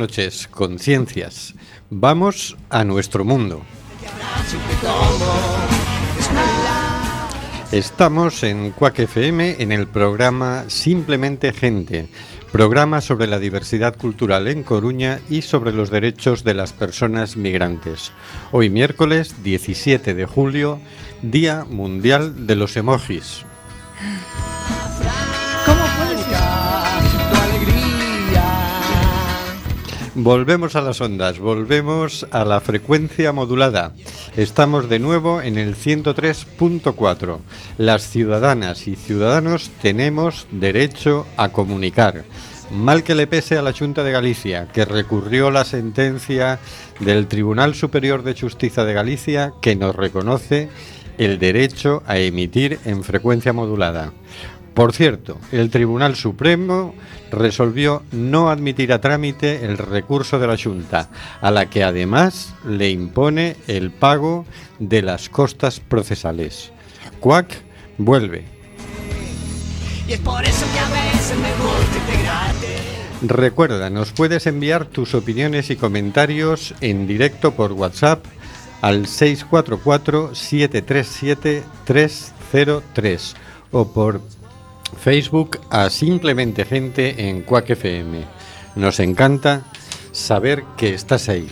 noches, conciencias. Vamos a nuestro mundo. Estamos en Cuac FM en el programa Simplemente Gente, programa sobre la diversidad cultural en Coruña y sobre los derechos de las personas migrantes. Hoy miércoles 17 de julio, Día Mundial de los Emojis. Volvemos a las ondas, volvemos a la frecuencia modulada. Estamos de nuevo en el 103.4. Las ciudadanas y ciudadanos tenemos derecho a comunicar. Mal que le pese a la Junta de Galicia, que recurrió la sentencia del Tribunal Superior de Justicia de Galicia que nos reconoce el derecho a emitir en frecuencia modulada. Por cierto, el Tribunal Supremo resolvió no admitir a trámite el recurso de la Junta, a la que además le impone el pago de las costas procesales. Cuac vuelve. Y es por eso que a veces me gusta integrarte. Recuerda, nos puedes enviar tus opiniones y comentarios en directo por WhatsApp al 644-737-303 o por Facebook a Simplemente Gente en Quack FM. Nos encanta saber que estás ahí.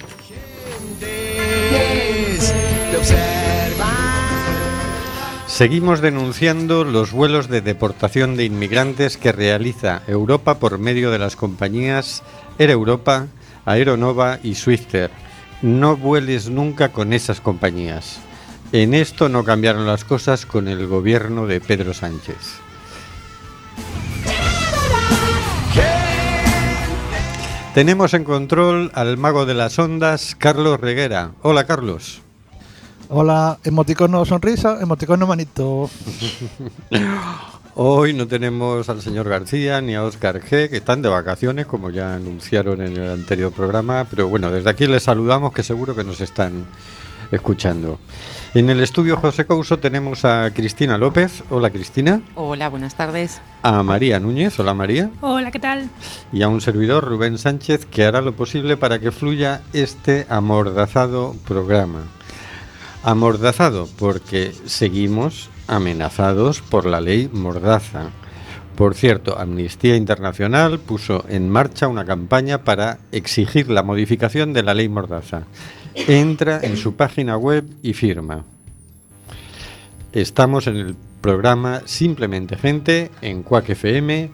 Seguimos denunciando los vuelos de deportación de inmigrantes que realiza Europa por medio de las compañías Air Europa, Aeronova y Swifter. No vueles nunca con esas compañías. En esto no cambiaron las cosas con el gobierno de Pedro Sánchez. Tenemos en control al mago de las ondas, Carlos Reguera. Hola, Carlos. Hola, emoticono sonrisa, emoticono manito. Hoy no tenemos al señor García ni a Oscar G, que están de vacaciones, como ya anunciaron en el anterior programa, pero bueno, desde aquí les saludamos, que seguro que nos están escuchando. En el estudio José Couso tenemos a Cristina López. Hola Cristina. Hola, buenas tardes. A María Núñez. Hola María. Hola, ¿qué tal? Y a un servidor, Rubén Sánchez, que hará lo posible para que fluya este amordazado programa. Amordazado porque seguimos amenazados por la ley Mordaza. Por cierto, Amnistía Internacional puso en marcha una campaña para exigir la modificación de la ley Mordaza. Entra en su página web y firma. Estamos en el programa Simplemente Gente en Quack FM,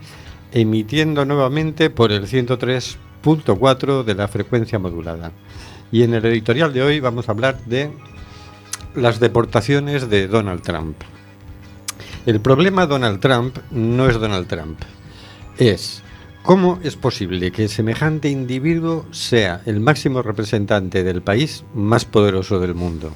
emitiendo nuevamente por el 103.4 de la frecuencia modulada. Y en el editorial de hoy vamos a hablar de las deportaciones de Donald Trump. El problema Donald Trump no es Donald Trump, es cómo es posible que semejante individuo sea el máximo representante del país más poderoso del mundo.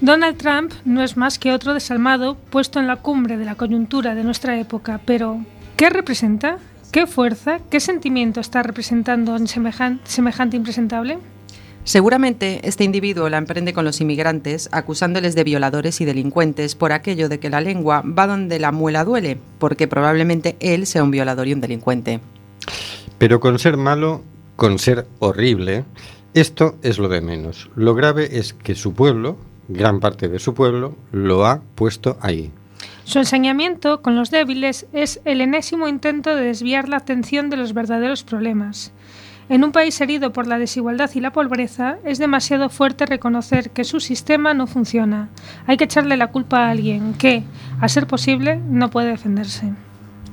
Donald Trump no es más que otro desalmado puesto en la cumbre de la coyuntura de nuestra época, pero ¿qué representa? ¿Qué fuerza? ¿Qué sentimiento está representando en semejan- semejante impresentable? Seguramente este individuo la emprende con los inmigrantes, acusándoles de violadores y delincuentes por aquello de que la lengua va donde la muela duele, porque probablemente él sea un violador y un delincuente. Pero con ser malo, con ser horrible, esto es lo de menos. Lo grave es que su pueblo, gran parte de su pueblo, lo ha puesto ahí. Su ensañamiento con los débiles es el enésimo intento de desviar la atención de los verdaderos problemas. En un país herido por la desigualdad y la pobreza, es demasiado fuerte reconocer que su sistema no funciona. Hay que echarle la culpa a alguien que, a ser posible, no puede defenderse.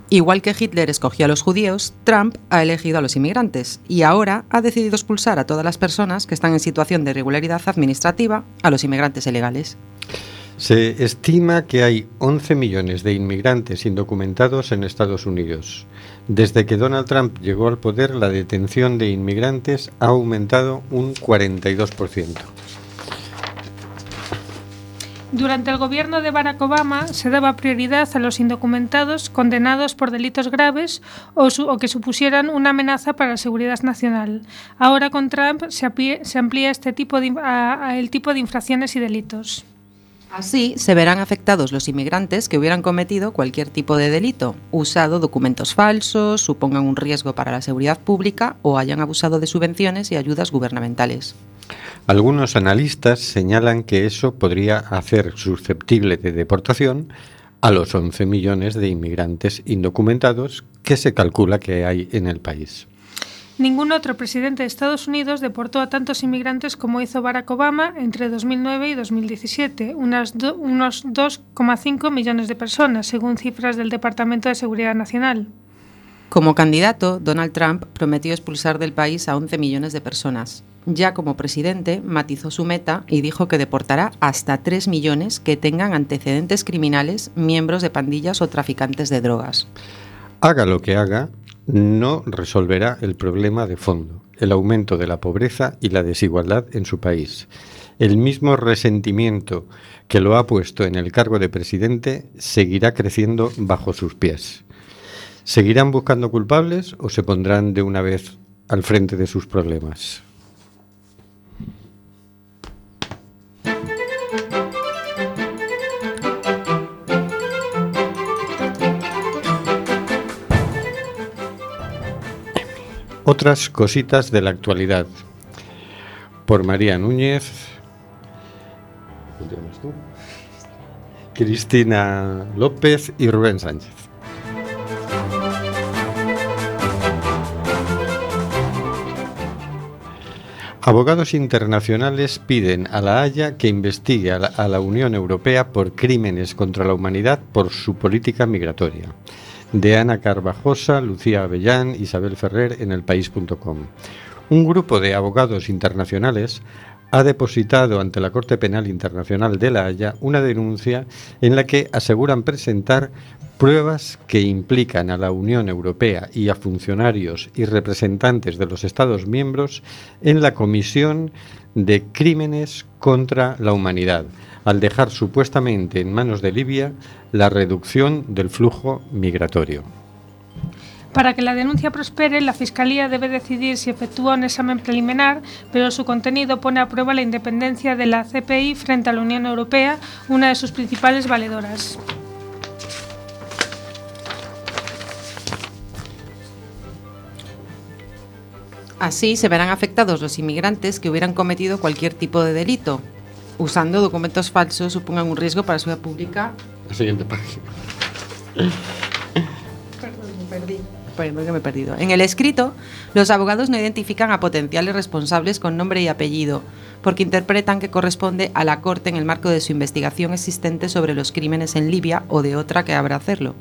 Igual que Hitler escogió a los judíos, Trump ha elegido a los inmigrantes y ahora ha decidido expulsar a todas las personas que están en situación de irregularidad administrativa, a los inmigrantes ilegales. Se estima que hay 11 millones de inmigrantes indocumentados en Estados Unidos. Desde que Donald Trump llegó al poder, la detención de inmigrantes ha aumentado un 42%. Durante el gobierno de Barack Obama se daba prioridad a los indocumentados condenados por delitos graves o, que supusieran una amenaza para la seguridad nacional. Ahora con Trump se, amplía este tipo de, el tipo de infracciones y delitos. Así se verán afectados los inmigrantes que hubieran cometido cualquier tipo de delito, usado documentos falsos, supongan un riesgo para la seguridad pública o hayan abusado de subvenciones y ayudas gubernamentales. Algunos analistas señalan que eso podría hacer susceptible de deportación a los 11 millones de inmigrantes indocumentados que se calcula que hay en el país. Ningún otro presidente de Estados Unidos deportó a tantos inmigrantes como hizo Barack Obama entre 2009 y 2017, unas do- unos 2,5 millones de personas, según cifras del Departamento de Seguridad Nacional. Como candidato, Donald Trump prometió expulsar del país a 11 millones de personas. Ya como presidente, matizó su meta y dijo que deportará hasta 3 millones que tengan antecedentes criminales, miembros de pandillas o traficantes de drogas. Haga lo que haga, no resolverá el problema de fondo, el aumento de la pobreza y la desigualdad en su país. El mismo resentimiento que lo ha puesto en el cargo de presidente seguirá creciendo bajo sus pies. ¿Seguirán buscando culpables o se pondrán de una vez al frente de sus problemas? Otras cositas de la actualidad. Por María Núñez. Cristina López y Rubén Sánchez. Abogados internacionales piden a la Haya que investigue a la Unión Europea por crímenes contra la humanidad por su política migratoria. De Ana Carvajosa, Lucía Avellán, Isabel Ferrer en elpaís.com. Un grupo de abogados internacionales ha depositado ante la Corte Penal Internacional de La Haya una denuncia en la que aseguran presentar pruebas que implican a la Unión Europea y a funcionarios y representantes de los Estados miembros en la comisión de crímenes contra la humanidad, al dejar supuestamente en manos de Libia la reducción del flujo migratorio. Para que la denuncia prospere, la Fiscalía debe decidir si efectúa un examen preliminar, pero su contenido pone a prueba la independencia de la CPI frente a la Unión Europea, una de sus principales valedoras. Así se verán afectados los inmigrantes que hubieran cometido cualquier tipo de delito, usando documentos falsos supongan un riesgo para la seguridad pública. La siguiente página. Perdón que me he perdido. En el escrito, los abogados no identifican a potenciales responsables con nombre y apellido, porque interpretan que corresponde a la Corte en el marco de su investigación existente sobre los crímenes en Libia o de otra que habrá hacerlo.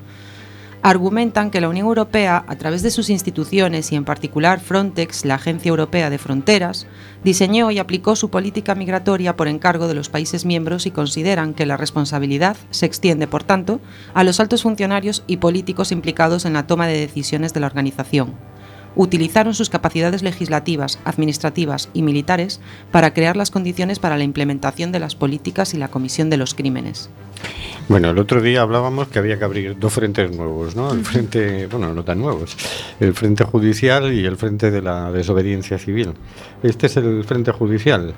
Argumentan que la Unión Europea, a través de sus instituciones y en particular Frontex, la Agencia Europea de Fronteras, diseñó y aplicó su política migratoria por encargo de los países miembros y consideran que la responsabilidad se extiende, por tanto, a los altos funcionarios y políticos implicados en la toma de decisiones de la organización. Utilizaron sus capacidades legislativas, administrativas y militares para crear las condiciones para la implementación de las políticas y la comisión de los crímenes. Bueno, el otro día hablábamos que había que abrir dos frentes nuevos, ¿no? El frente, bueno, no tan nuevos, el frente judicial y el frente de la desobediencia civil. Este es el frente judicial.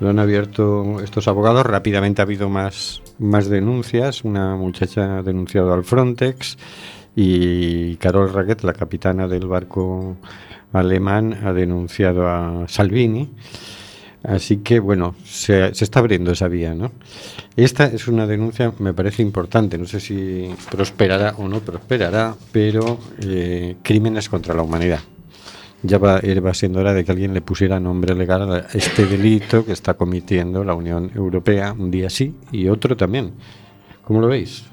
Lo han abierto estos abogados. Rápidamente ha habido más, más denuncias. Una muchacha ha denunciado al Frontex y Carol Raquet, la capitana del barco alemán, ha denunciado a Salvini. Así que, bueno, se, se, está abriendo esa vía, ¿no? Esta es una denuncia, me parece importante, no sé si prosperará o no prosperará, pero eh, crímenes contra la humanidad. Ya va, va siendo hora de que alguien le pusiera nombre legal a este delito que está cometiendo la Unión Europea, un día sí y otro también. ¿Cómo lo veis?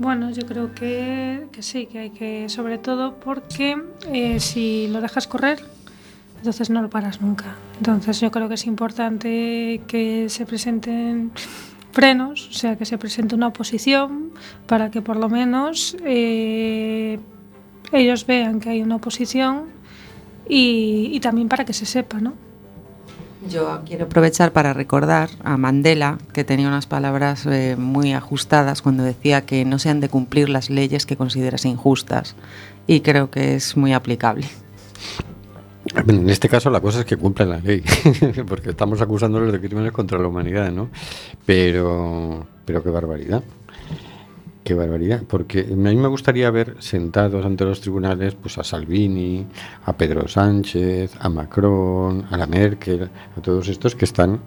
Bueno, yo creo que, que sí, que hay que, sobre todo porque eh, si lo dejas correr, entonces no lo paras nunca. Entonces yo creo que es importante que se presenten frenos, o sea, que se presente una oposición para que por lo menos eh, ellos vean que hay una oposición y, y, también para que se sepa, ¿no? Yo quiero aprovechar para recordar a Mandela, que tenía unas palabras eh, muy ajustadas cuando decía que no se han de cumplir las leyes que consideras injustas. Y creo que es muy aplicable. En este caso la cosa es que cumplen la ley, porque estamos acusándolos de crímenes contra la humanidad, ¿no? Pero, pero qué barbaridad. Qué barbaridad, porque a mí me gustaría ver sentados ante los tribunales pues a Salvini, a Pedro Sánchez, a Macron, a la Merkel, a todos estos que están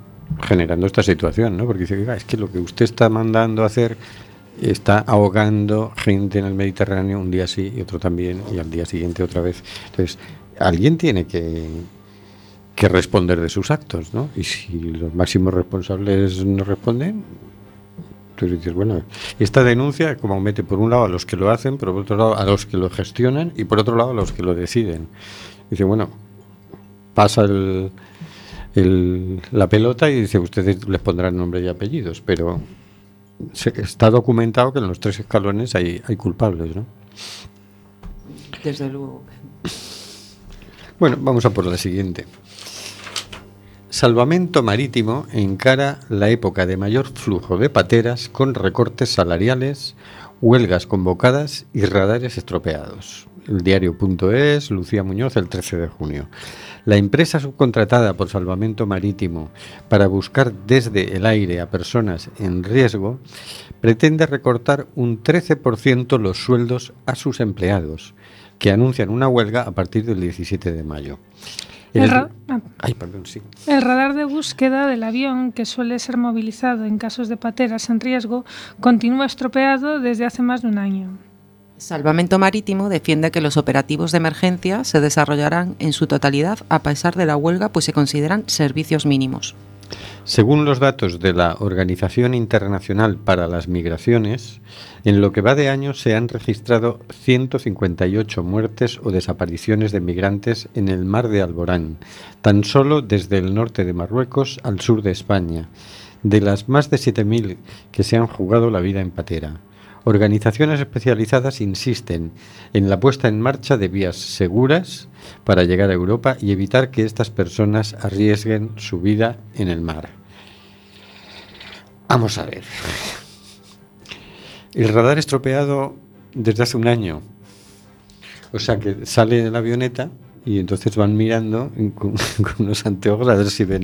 generando esta situación, ¿no? Porque dice, "Oiga, es que lo que usted está mandando a hacer está ahogando gente en el Mediterráneo un día sí y otro también y al día siguiente otra vez. Entonces, alguien tiene que que responder de sus actos, ¿no? Y si los máximos responsables no responden, entonces dices, bueno, esta denuncia como mete por un lado a los que lo hacen, pero por otro lado a los que lo gestionan y por otro lado a los que lo deciden. Dice, bueno, pasa el, el- la pelota y dice, ustedes les pondrán nombre y apellidos, pero se- está documentado que en los tres escalones hay, hay culpables, ¿no? Desde luego. Bueno, vamos a por la siguiente. Salvamento Marítimo encara la época de mayor flujo de pateras con recortes salariales, huelgas convocadas y radares estropeados. El diario.es, Lucía Muñoz, el 13 de junio. La empresa subcontratada por Salvamento Marítimo para buscar desde el aire a personas en riesgo pretende recortar un 13% los sueldos a sus empleados, que anuncian una huelga a partir del 17 de mayo. El El- ra- ah. Ay, perdón, sí. El radar de búsqueda del avión, que suele ser movilizado en casos de pateras en riesgo, continúa estropeado desde hace más de un año. Salvamento Marítimo defiende que los operativos de emergencia se desarrollarán en su totalidad a pesar de la huelga, pues se consideran servicios mínimos. Según los datos de la Organización Internacional para las Migraciones, en lo que va de año se han registrado 158 muertes o desapariciones de migrantes en el mar de Alborán, tan solo desde el norte de Marruecos al sur de España, de las más de 7.000 que se han jugado la vida en patera. Organizaciones especializadas insisten en la puesta en marcha de vías seguras para llegar a Europa y evitar que estas personas arriesguen su vida en el mar. Vamos a ver. El radar estropeado desde hace un año. O sea que sale de la avioneta y entonces van mirando con, unos anteojos a ver si ven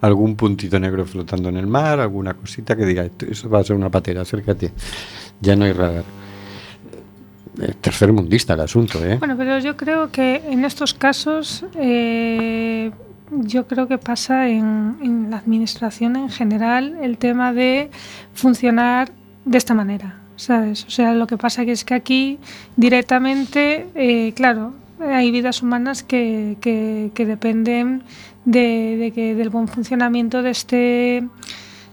algún puntito negro flotando en el mar, alguna cosita que diga, "Esto- eso va a ser una patera, acércate. Ya no hay radar. Eh, tercer mundista el asunto, ¿eh? Bueno, pero yo creo que en estos casos, eh, yo creo que pasa en, la administración en general el tema de funcionar de esta manera, ¿sabes? O sea, lo que pasa que es que aquí directamente, eh, claro, hay vidas humanas que, que- que dependen de, de que, del buen funcionamiento de este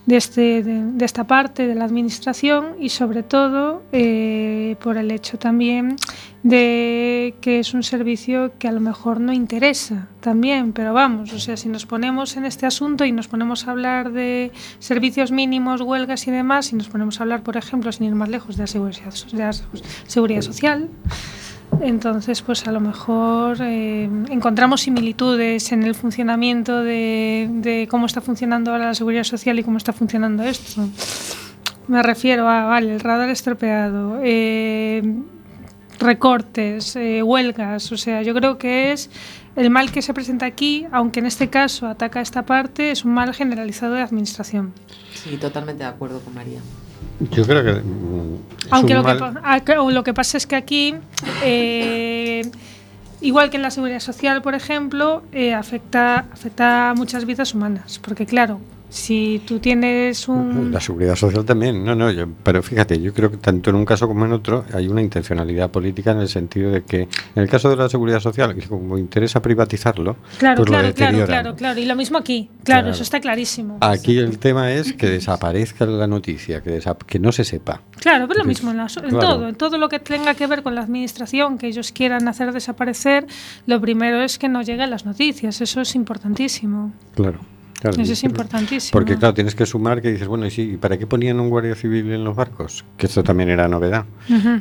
este, de, de esta parte de la administración y sobre todo eh, por el hecho también de que es un servicio que a lo mejor no interesa también, pero vamos, o sea, si nos ponemos en este asunto y nos ponemos a hablar de servicios mínimos, huelgas y demás, y nos ponemos a hablar, por ejemplo, sin ir más lejos, de la seguridad, seguridad social, entonces, pues a lo mejor eh, encontramos similitudes en el funcionamiento de, cómo está funcionando ahora la seguridad social y cómo está funcionando esto. Me refiero a, vale, el radar estropeado, eh, recortes, eh, huelgas, o sea, yo creo que es el mal que se presenta aquí, aunque en este caso ataca esta parte, es un mal generalizado de administración. Sí, totalmente de acuerdo con María. Yo creo que. mm, Aunque lo mal- ah, que- lo que pasa es que aquí, eh, igual que en la seguridad social, por ejemplo, eh, afecta, afecta a muchas vidas humanas. Porque claro, si tú tienes un... La seguridad social también, no, no, yo- pero fíjate, yo creo que tanto en un caso como en otro hay una intencionalidad política en el sentido de que en el caso de la seguridad social, como interesa privatizarlo, Claro, pues lo claro, claro, claro, claro. Y lo mismo aquí. Claro, Claro. eso está clarísimo. Aquí el tema es que desaparezca la noticia, que, que no se sepa. Claro, pero lo mismo en, la- en claro. todo, en todo lo que tenga que ver con la administración que ellos quieran hacer desaparecer, lo primero es que no lleguen las noticias, eso es importantísimo. Claro. Claro, Eso es importantísimo. Porque claro, tienes que sumar que dices, bueno, ¿y sí, ¿y para qué ponían un guardia civil en los barcos? Que esto también era novedad.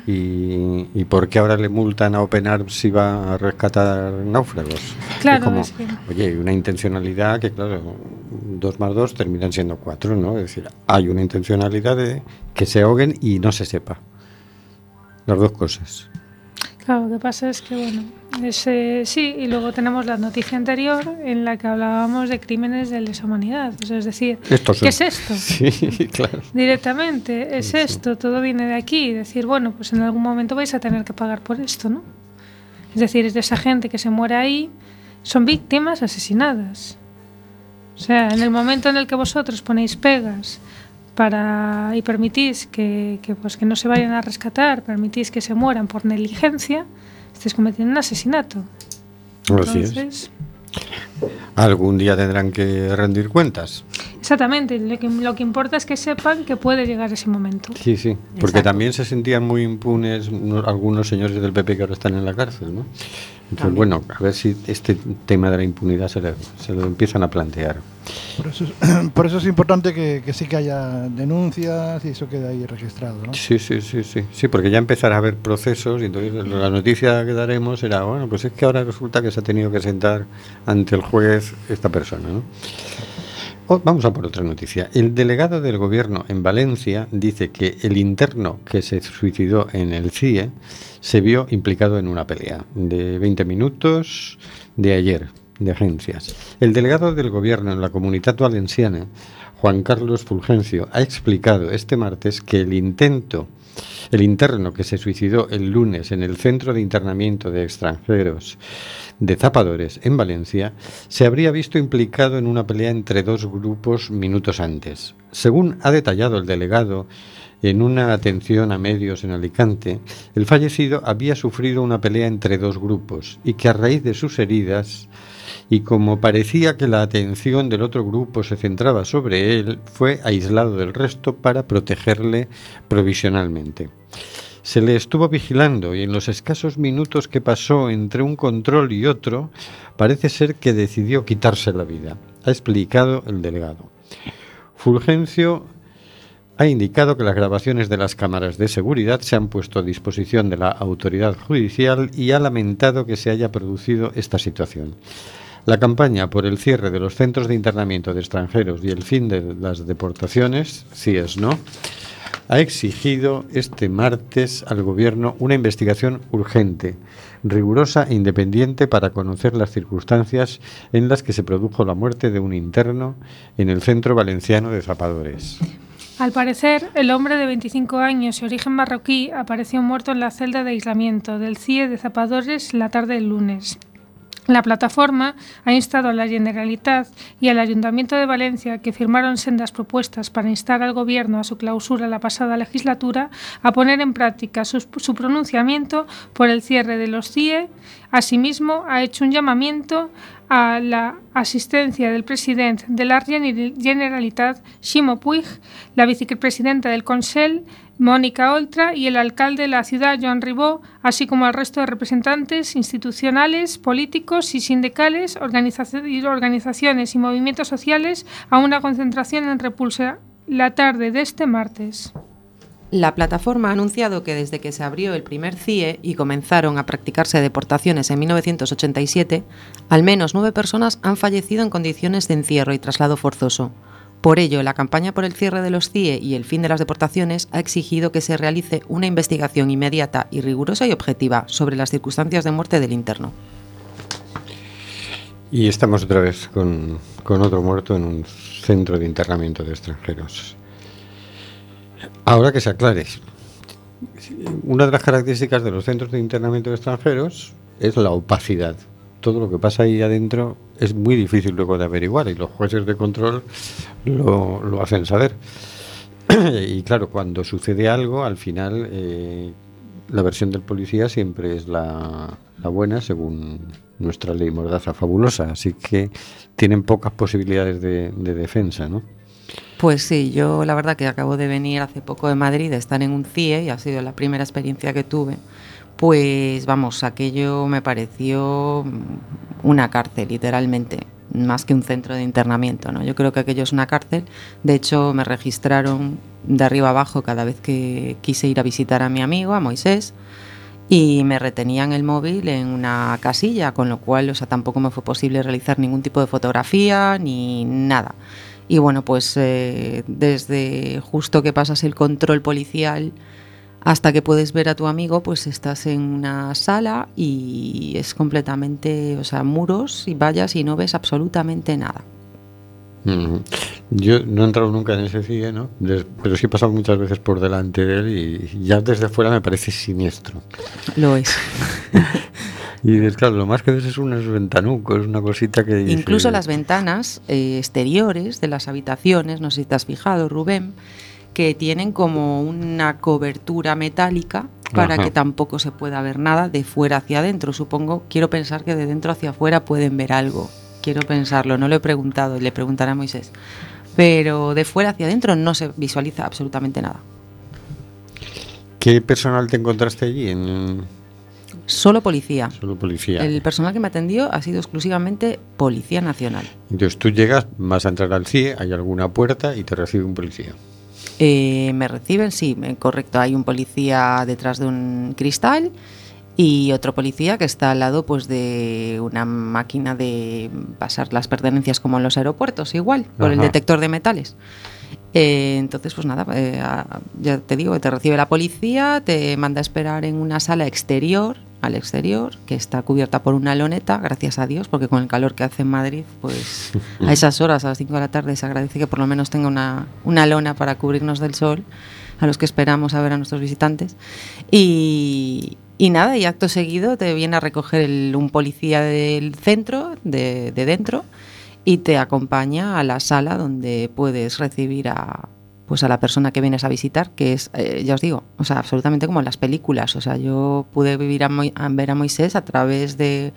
Y, ¿Y por qué ahora le multan a Open Arms si va a rescatar náufragos? Claro, como, es que- Oye, hay una intencionalidad que, claro, dos más dos terminan siendo cuatro, ¿no? Es decir, hay una intencionalidad de que se ahoguen y no se sepa. Las dos cosas. Claro, lo que pasa es que, bueno, sí, y luego tenemos la noticia anterior en la que hablábamos de crímenes de lesa humanidad. O sea, es decir, Estos ¿qué es esto? Sí, claro. Directamente, es esto, todo viene de aquí. Decir, bueno, pues en algún momento vais a tener que pagar por esto, ¿no? Es decir, es de esa gente que se muere ahí, son víctimas asesinadas. O sea, en el momento en el que vosotros ponéis pegas para y permitís que, que, pues, que no se vayan a rescatar, permitís que se mueran por negligencia, estáis cometiendo un asesinato. Así es. Entonces, Algún día tendrán que rendir cuentas. Exactamente, lo que, lo que importa es que sepan que puede llegar ese momento. Sí, sí. Porque Exacto. también se sentían muy impunes uno- algunos señores del PP que ahora están en la cárcel, ¿no? Entonces, bueno, a ver si este tema de la impunidad se, le- se lo empiezan a plantear. Por eso es, por eso es importante que, que sí que haya denuncias y eso quede ahí registrado. ¿no? Sí, sí, sí, sí. Sí, porque ya empezará a haber procesos y entonces la noticia que daremos será, bueno, pues es que ahora resulta que se ha tenido que sentar ante el juez esta persona, ¿no? O- vamos a por otra noticia. El delegado del gobierno en Valencia dice que el interno que se suicidó en el CIE se vio implicado en una pelea de 20 minutos de ayer, de agencias. El delegado del gobierno en la comunidad valenciana, Juan Carlos Fulgencio, ha explicado este martes que el intento, el interno que se suicidó el lunes en el centro de internamiento de extranjeros de Zapadores en Valencia se habría visto implicado en una pelea entre dos grupos minutos antes. Según ha detallado el delegado en una atención a medios en Alicante, el fallecido había sufrido una pelea entre dos grupos y que a raíz de sus heridas y como parecía que la atención del otro grupo se centraba sobre él, fue aislado del resto para protegerle provisionalmente. Se le estuvo vigilando y en los escasos minutos que pasó entre un control y otro, parece ser que decidió quitarse la vida, ha explicado el delegado. Fulgencio ha indicado que las grabaciones de las cámaras de seguridad se han puesto a disposición de la autoridad judicial y ha lamentado que se haya producido esta situación. La campaña por el cierre de los centros de internamiento de extranjeros y el fin de las deportaciones, CIES, ¿no? ha exigido este martes al Gobierno una investigación urgente, rigurosa e independiente para conocer las circunstancias en las que se produjo la muerte de un interno en el centro valenciano de Zapadores. Al parecer, el hombre de 25 años y origen marroquí apareció muerto en la celda de aislamiento del CIE de Zapadores la tarde del lunes. La plataforma ha instado a la Generalitat y al Ayuntamiento de Valencia, que firmaron sendas propuestas para instar al Gobierno a su clausura la pasada legislatura, a poner en práctica su, pronunciamiento por el cierre de los CIE. Asimismo, ha hecho un llamamiento a la asistencia del presidente de la Generalitat, Ximo Puig, la vicepresidenta del Consell, Mónica Oltra, y el alcalde de la ciudad, Joan Ribó, así como al resto de representantes institucionales, políticos y sindicales, organizaciones y movimientos sociales, a una concentración en Repulsa la tarde de este martes. La plataforma ha anunciado que desde que se abrió el primer CIE y comenzaron a practicarse deportaciones en 1987, al menos nueve personas han fallecido en condiciones de encierro y traslado forzoso. Por ello, la campaña por el cierre de los CIE y el fin de las deportaciones ha exigido que se realice una investigación inmediata y rigurosa y objetiva sobre las circunstancias de muerte del interno. Y estamos otra vez con, otro muerto en un centro de internamiento de extranjeros. Ahora que se aclare, una de las características de los centros de internamiento de extranjeros es la opacidad. Todo lo que pasa ahí adentro es muy difícil luego de averiguar y los jueces de control lo, lo hacen saber. y claro, cuando sucede algo, al final eh, la versión del policía siempre es la, la buena según nuestra ley mordaza fabulosa, así que tienen pocas posibilidades de, de defensa, ¿no? Pues sí, yo la verdad que acabo de venir hace poco de Madrid, de estar en un CIE y ha sido la primera experiencia que tuve. Pues vamos, aquello me pareció una cárcel, literalmente. más que un centro de internamiento. ¿no? Yo creo que aquello es una cárcel. De hecho, me registraron de arriba abajo cada vez que quise ir a visitar a mi amigo, a Moisés, y me retenían el móvil en una casilla, con lo cual o sea, tampoco me fue posible realizar ningún tipo de fotografía ni nada. Y bueno, pues eh, desde justo que pasas el control policial hasta que puedes ver a tu amigo, pues estás en una sala y es completamente, o sea, muros y vallas y no ves absolutamente nada. Mm. Yo no he entrado nunca en ese CIE, ¿no? Des- pero sí he pasado muchas veces por delante de él y ya desde fuera me parece siniestro. Lo es. Y es claro, lo más que ves es unos ventanucos, una cosita que... Incluso las ventanas eh, exteriores de las habitaciones, no sé si te has fijado, Rubén, que tienen como una cobertura metálica para Ajá. que tampoco se pueda ver nada de fuera hacia adentro. Supongo, quiero pensar que de dentro hacia afuera pueden ver algo. Quiero pensarlo, no lo he preguntado, le preguntaré a Moisés. Pero de fuera hacia adentro no se visualiza absolutamente nada. ¿Qué personal te encontraste allí? En Solo policía. solo policía. El personal que me atendió ha sido exclusivamente Policía Nacional. Entonces tú llegas, vas a entrar al CIE, hay alguna puerta y te recibe un policía. Eh, me reciben, sí, correcto. Hay un policía detrás de un cristal y otro policía que está al lado pues de una máquina de pasar las pertenencias como en los aeropuertos, igual, por el detector de metales. Eh, entonces, pues nada, eh, ya te digo, te recibe la policía, te manda a esperar en una sala exterior, al exterior, que está cubierta por una loneta, gracias a Dios, porque con el calor que hace en Madrid, pues a esas horas, a las 5 de la tarde, se agradece que por lo menos tenga una, una lona para cubrirnos del sol, a los que esperamos a ver a nuestros visitantes. Y, y nada, y acto seguido te viene a recoger el- un policía del centro, de, de dentro, y te acompaña a la sala donde puedes recibir a pues a la persona que vienes a visitar, que es, eh, ya os digo, o sea, absolutamente como en las películas. O sea, yo pude vivir a, Moi- a ver a Moisés a través de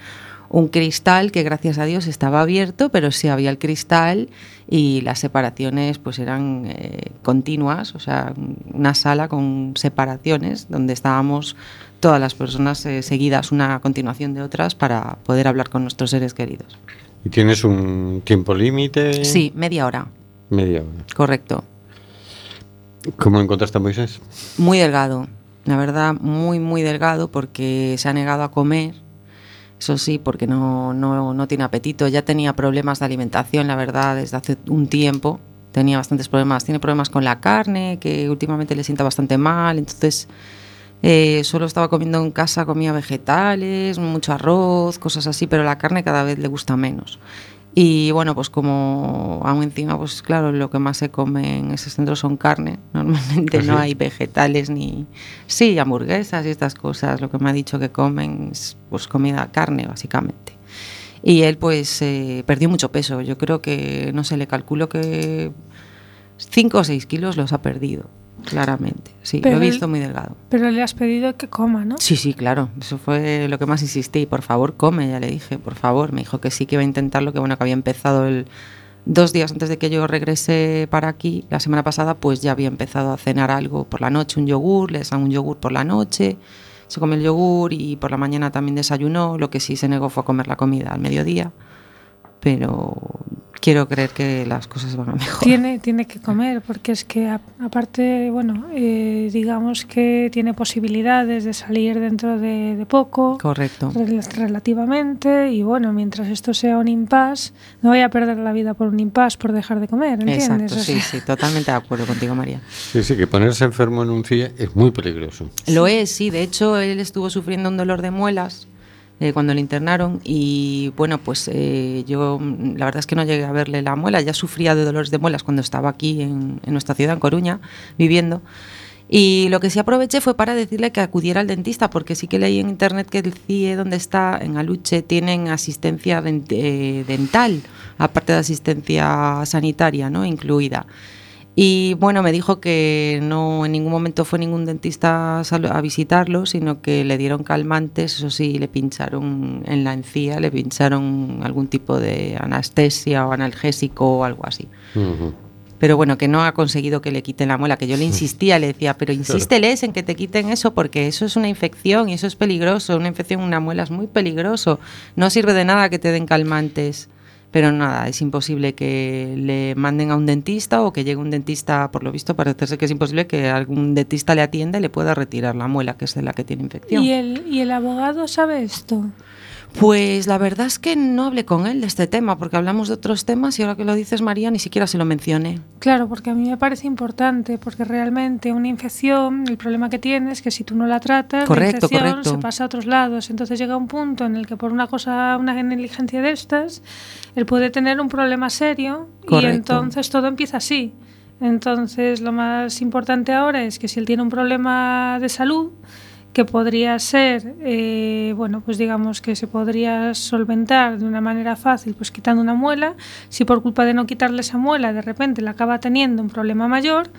un cristal que gracias a Dios estaba abierto, pero sí había el cristal y las separaciones pues eran eh, continuas, o sea, una sala con separaciones donde estábamos todas las personas eh, seguidas una a continuación de otras para poder hablar con nuestros seres queridos. ¿Y tienes un tiempo límite? Sí, media hora, Media hora. correcto. ¿Cómo encontraste a Moisés? Muy delgado, la verdad, muy, muy delgado porque se ha negado a comer. Eso sí, porque no, no, no tiene apetito. Ya tenía problemas de alimentación, la verdad, desde hace un tiempo. Tenía bastantes problemas. Tiene problemas con la carne, que últimamente le sienta bastante mal. Entonces, eh, solo estaba comiendo en casa, comía vegetales, mucho arroz, cosas así, pero la carne cada vez le gusta menos. Y bueno, pues como aún encima, pues claro, lo que más se come en esos centros son carne. Normalmente no ¿Ah, sí? hay vegetales ni... Sí, hamburguesas y estas cosas. Lo que me ha dicho que comen es pues comida, carne, básicamente. Y él pues eh, perdió mucho peso. Yo creo que, no sé, le calculo que 5 o 6 kilos los ha perdido, claramente. Sí, Pero lo he visto muy delgado. Pero le has pedido que coma, ¿no? Sí, sí, claro. Eso fue lo que más insistí. Por favor, come, ya le dije, por favor. Me dijo que sí, que iba a intentarlo, que bueno, que había empezado el... Dos días antes de que yo regrese para aquí, la semana pasada, pues ya había empezado a cenar algo por la noche, un yogur, le dan un yogur por la noche, se come el yogur y por la mañana también desayunó, lo que sí se negó fue a comer la comida al mediodía, pero quiero creer que las cosas van a mejorar. Tiene, tiene que comer, porque es que a- aparte, bueno, eh, digamos que tiene posibilidades de salir dentro de, de poco, Correcto. rel- relativamente, y bueno, mientras esto sea un impasse, no voy a perder la vida por un impasse por dejar de comer, ¿entiendes? Exacto, O sí, sea, sí, totalmente de acuerdo contigo, María. Sí, sí, que ponerse enfermo en un CIE es muy peligroso. Lo es, sí. De hecho, él estuvo sufriendo un dolor de muelas eh, cuando le internaron y bueno, pues eh, yo la verdad es que no llegué a verle la muela. Ya sufría de dolores de muelas cuando estaba aquí en, en nuestra ciudad, en Coruña, viviendo. Y lo que sí aproveché fue para decirle que acudiera al dentista, porque sí que leí en internet que el CIE donde está, en Aluche, tienen asistencia eh, dental, aparte de asistencia sanitaria, ¿no? Incluida. Y bueno, me dijo que no en ningún momento fue ningún dentista a visitarlo, sino que le dieron calmantes, eso sí, le pincharon en la encía, le pincharon algún tipo de anestesia o analgésico o algo así. Pero bueno, que no ha conseguido que le quiten la muela, que yo le insistía, le decía, pero insísteles en que te quiten eso, porque eso es una infección y eso es peligroso, una infección en una muela es muy peligroso, no sirve de nada que te den calmantes. Pero nada, es imposible que le manden a un dentista o que llegue un dentista, por lo visto parece que es imposible que algún dentista le atienda y le pueda retirar la muela, que es de la que tiene infección. ¿Y el, ¿Y el abogado sabe esto? Pues la verdad es que no hablé con él de este tema, porque hablamos de otros temas y ahora que lo dices, María, ni siquiera se lo mencioné. Claro, porque a mí me parece importante, porque realmente una infección, el problema que tiene es que si tú no la tratas, Correcto, la infección correcto. se pasa a otros lados. Entonces llega un punto en el que por una cosa, una negligencia de estas, él puede tener un problema serio y entonces todo empieza así. Entonces lo más importante ahora es que si él tiene un problema de salud, que podría ser, eh, bueno, pues digamos que se podría solventar de una manera fácil, pues quitando una muela. Si por culpa de no quitarle esa muela de repente le acaba teniendo un problema mayor,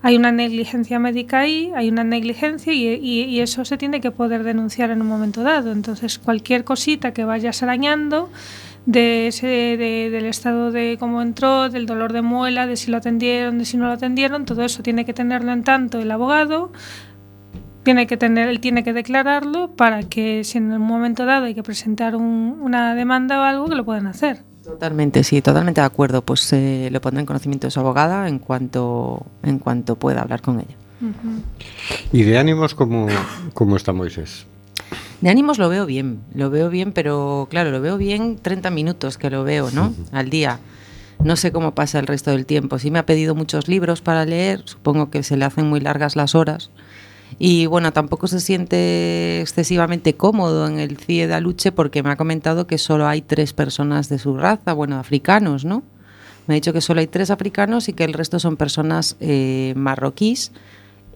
hay una negligencia médica ahí, hay una negligencia y, eso se tiene que poder denunciar en un momento dado. Entonces, cualquier cosita que vayas arañando de ese, de- del estado de cómo entró, del dolor de muela, de si lo atendieron, de si no lo atendieron, todo eso tiene que tenerlo en tanto el abogado, tiene que tener, él tiene que declararlo para que si en un momento dado hay que presentar un- una demanda o algo, que lo puedan hacer. Totalmente, sí, totalmente de acuerdo. Pues eh, lo pondré en conocimiento de su abogada en cuanto, en cuanto pueda hablar con ella. ¿Y de ánimos cómo, cómo está Moisés? De ánimos lo veo bien, lo veo bien, pero claro, lo veo bien 30 minutos que lo veo, ¿no? Al día. No sé cómo pasa el resto del tiempo. Sí me ha pedido muchos libros para leer, supongo que se le hacen muy largas las horas. Y bueno, tampoco se siente excesivamente cómodo en el CIE de Aluche porque me ha comentado que solo hay tres personas de su raza, bueno, africanos, ¿no? Me ha dicho que solo hay tres africanos y que el resto son personas eh, marroquíes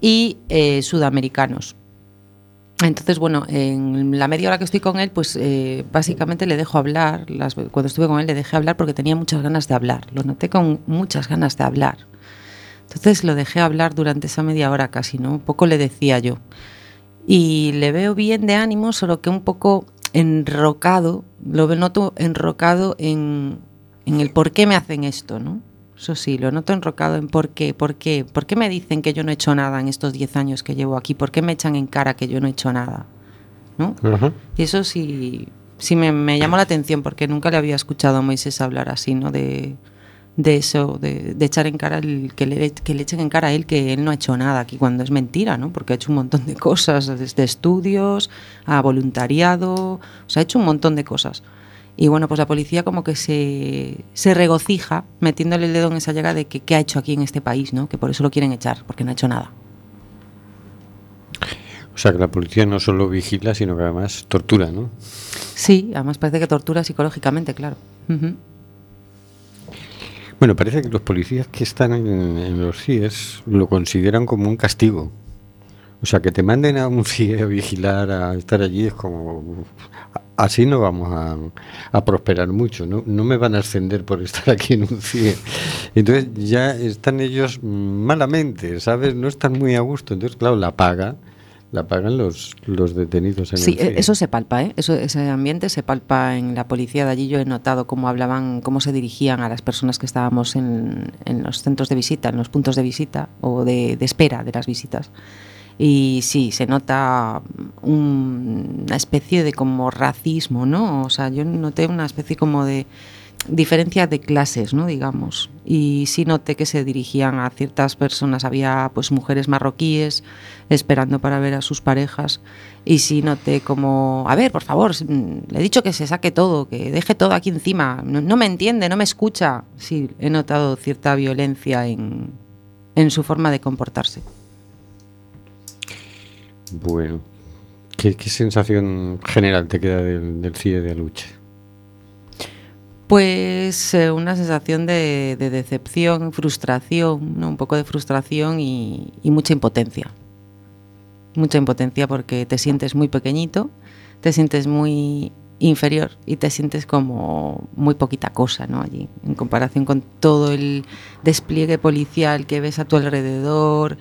y eh, sudamericanos. Entonces, bueno, en la media hora que estoy con él, pues eh, básicamente le dejo hablar. Las, cuando estuve con él le dejé hablar porque tenía muchas ganas de hablar. Lo noté con muchas ganas de hablar. Entonces lo dejé hablar durante esa media hora casi, ¿no? Un poco le decía yo. Y le veo bien de ánimo, solo que un poco enrocado, lo noto enrocado en, en el por qué me hacen esto, ¿no? Eso sí, lo noto enrocado en por qué, por qué, por qué me dicen que yo no he hecho nada en estos 10 años que llevo aquí, por qué me echan en cara que yo no he hecho nada, ¿no? Ajá. Y eso sí, sí me, me llamó la atención porque nunca le había escuchado a Moisés hablar así, ¿no? De, de eso, de, de echar en cara, el, que, le, que le echen en cara a él que él no ha hecho nada aquí, cuando es mentira, ¿no? Porque ha hecho un montón de cosas, desde estudios a voluntariado, o sea, ha hecho un montón de cosas. Y bueno, pues la policía como que se, se regocija metiéndole el dedo en esa llaga de que qué ha hecho aquí en este país, ¿no? Que por eso lo quieren echar, porque no ha hecho nada. O sea que la policía no solo vigila, sino que además tortura, ¿no? Sí, además parece que tortura psicológicamente, claro. Ujú. Bueno, parece que los policías que están en, en los CIES lo consideran como un castigo. O sea, que te manden a un CIE a vigilar, a estar allí, es como... Así no vamos a, a prosperar mucho, ¿no? No me van a ascender por estar aquí en un CIE. Entonces ya están ellos malamente, ¿sabes? No están muy a gusto. Entonces, claro, la paga la pagan los, los detenidos en Sí, el eso se palpa, ¿eh? Eso, ese ambiente se palpa en la policía de allí. Yo he notado cómo hablaban, cómo se dirigían a las personas que estábamos en, en los centros de visita, en los puntos de visita o de, de espera de las visitas. Y sí, se nota un- una especie de como racismo, ¿no? O sea, yo noté una especie como de diferencia de clases, ¿no? Digamos. Y sí noté que se dirigían a ciertas personas. Había pues mujeres marroquíes esperando para ver a sus parejas. Y sí noté como, a ver, por favor, le he dicho que se saque todo, que deje todo aquí encima. No, me entiende, no me escucha. Sí, he notado cierta violencia en, en su forma de comportarse. Bueno, ¿qué, qué sensación general te queda del, del CIE de Aluche? Pues eh, una sensación de, de decepción, frustración, un poco de frustración y, y mucha impotencia. Mucha impotencia porque te sientes muy pequeñito, te sientes muy inferior y te sientes como muy poquita cosa ¿no? allí, en comparación con todo el despliegue policial que ves a tu alrededor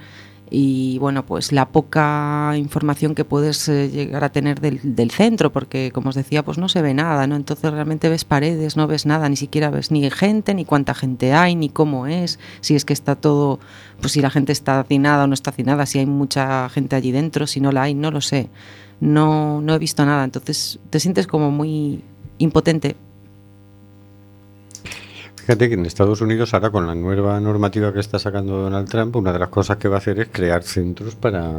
y bueno, pues la poca información que puedes eh, llegar a tener del, del centro, porque como os decía, pues no se ve nada, ¿no? Entonces realmente ves paredes, no ves nada, ni siquiera ves ni gente, ni cuánta gente hay, ni cómo es, si es que está todo, pues si la gente está hacinada o no está hacinada, si hay mucha gente allí dentro, si no la hay, no lo sé. No, no he visto nada, entonces te sientes como muy impotente. Fíjate que en Estados Unidos ahora con la nueva normativa que está sacando Donald Trump, una de las cosas que va a hacer es crear centros para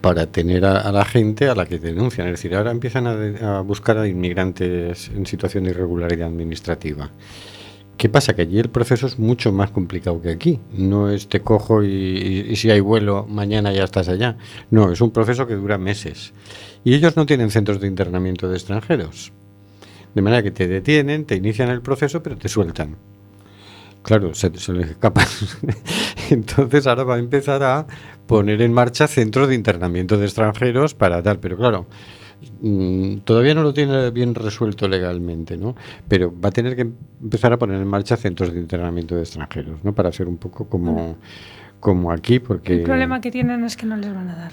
para tener a, la gente a la que denuncian. Es decir, ahora empiezan a, a buscar a inmigrantes en situación de irregularidad administrativa. ¿Qué pasa? Que allí el proceso es mucho más complicado que aquí. No es te cojo y si hay vuelo, mañana ya estás allá. No, es un proceso que dura meses. Y ellos no tienen centros de internamiento de extranjeros. De manera que te detienen, te inician el proceso, pero te sueltan. Claro, se, se les escapa. Entonces ahora va a empezar a poner en marcha centros de internamiento de extranjeros para tal. Pero claro, mm, todavía no lo tiene bien resuelto legalmente, ¿no? Pero va a tener que empezar a poner en marcha centros de internamiento de extranjeros, ¿no? Para hacer un poco como, como aquí, porque... El problema que tienen es que no les van a dar.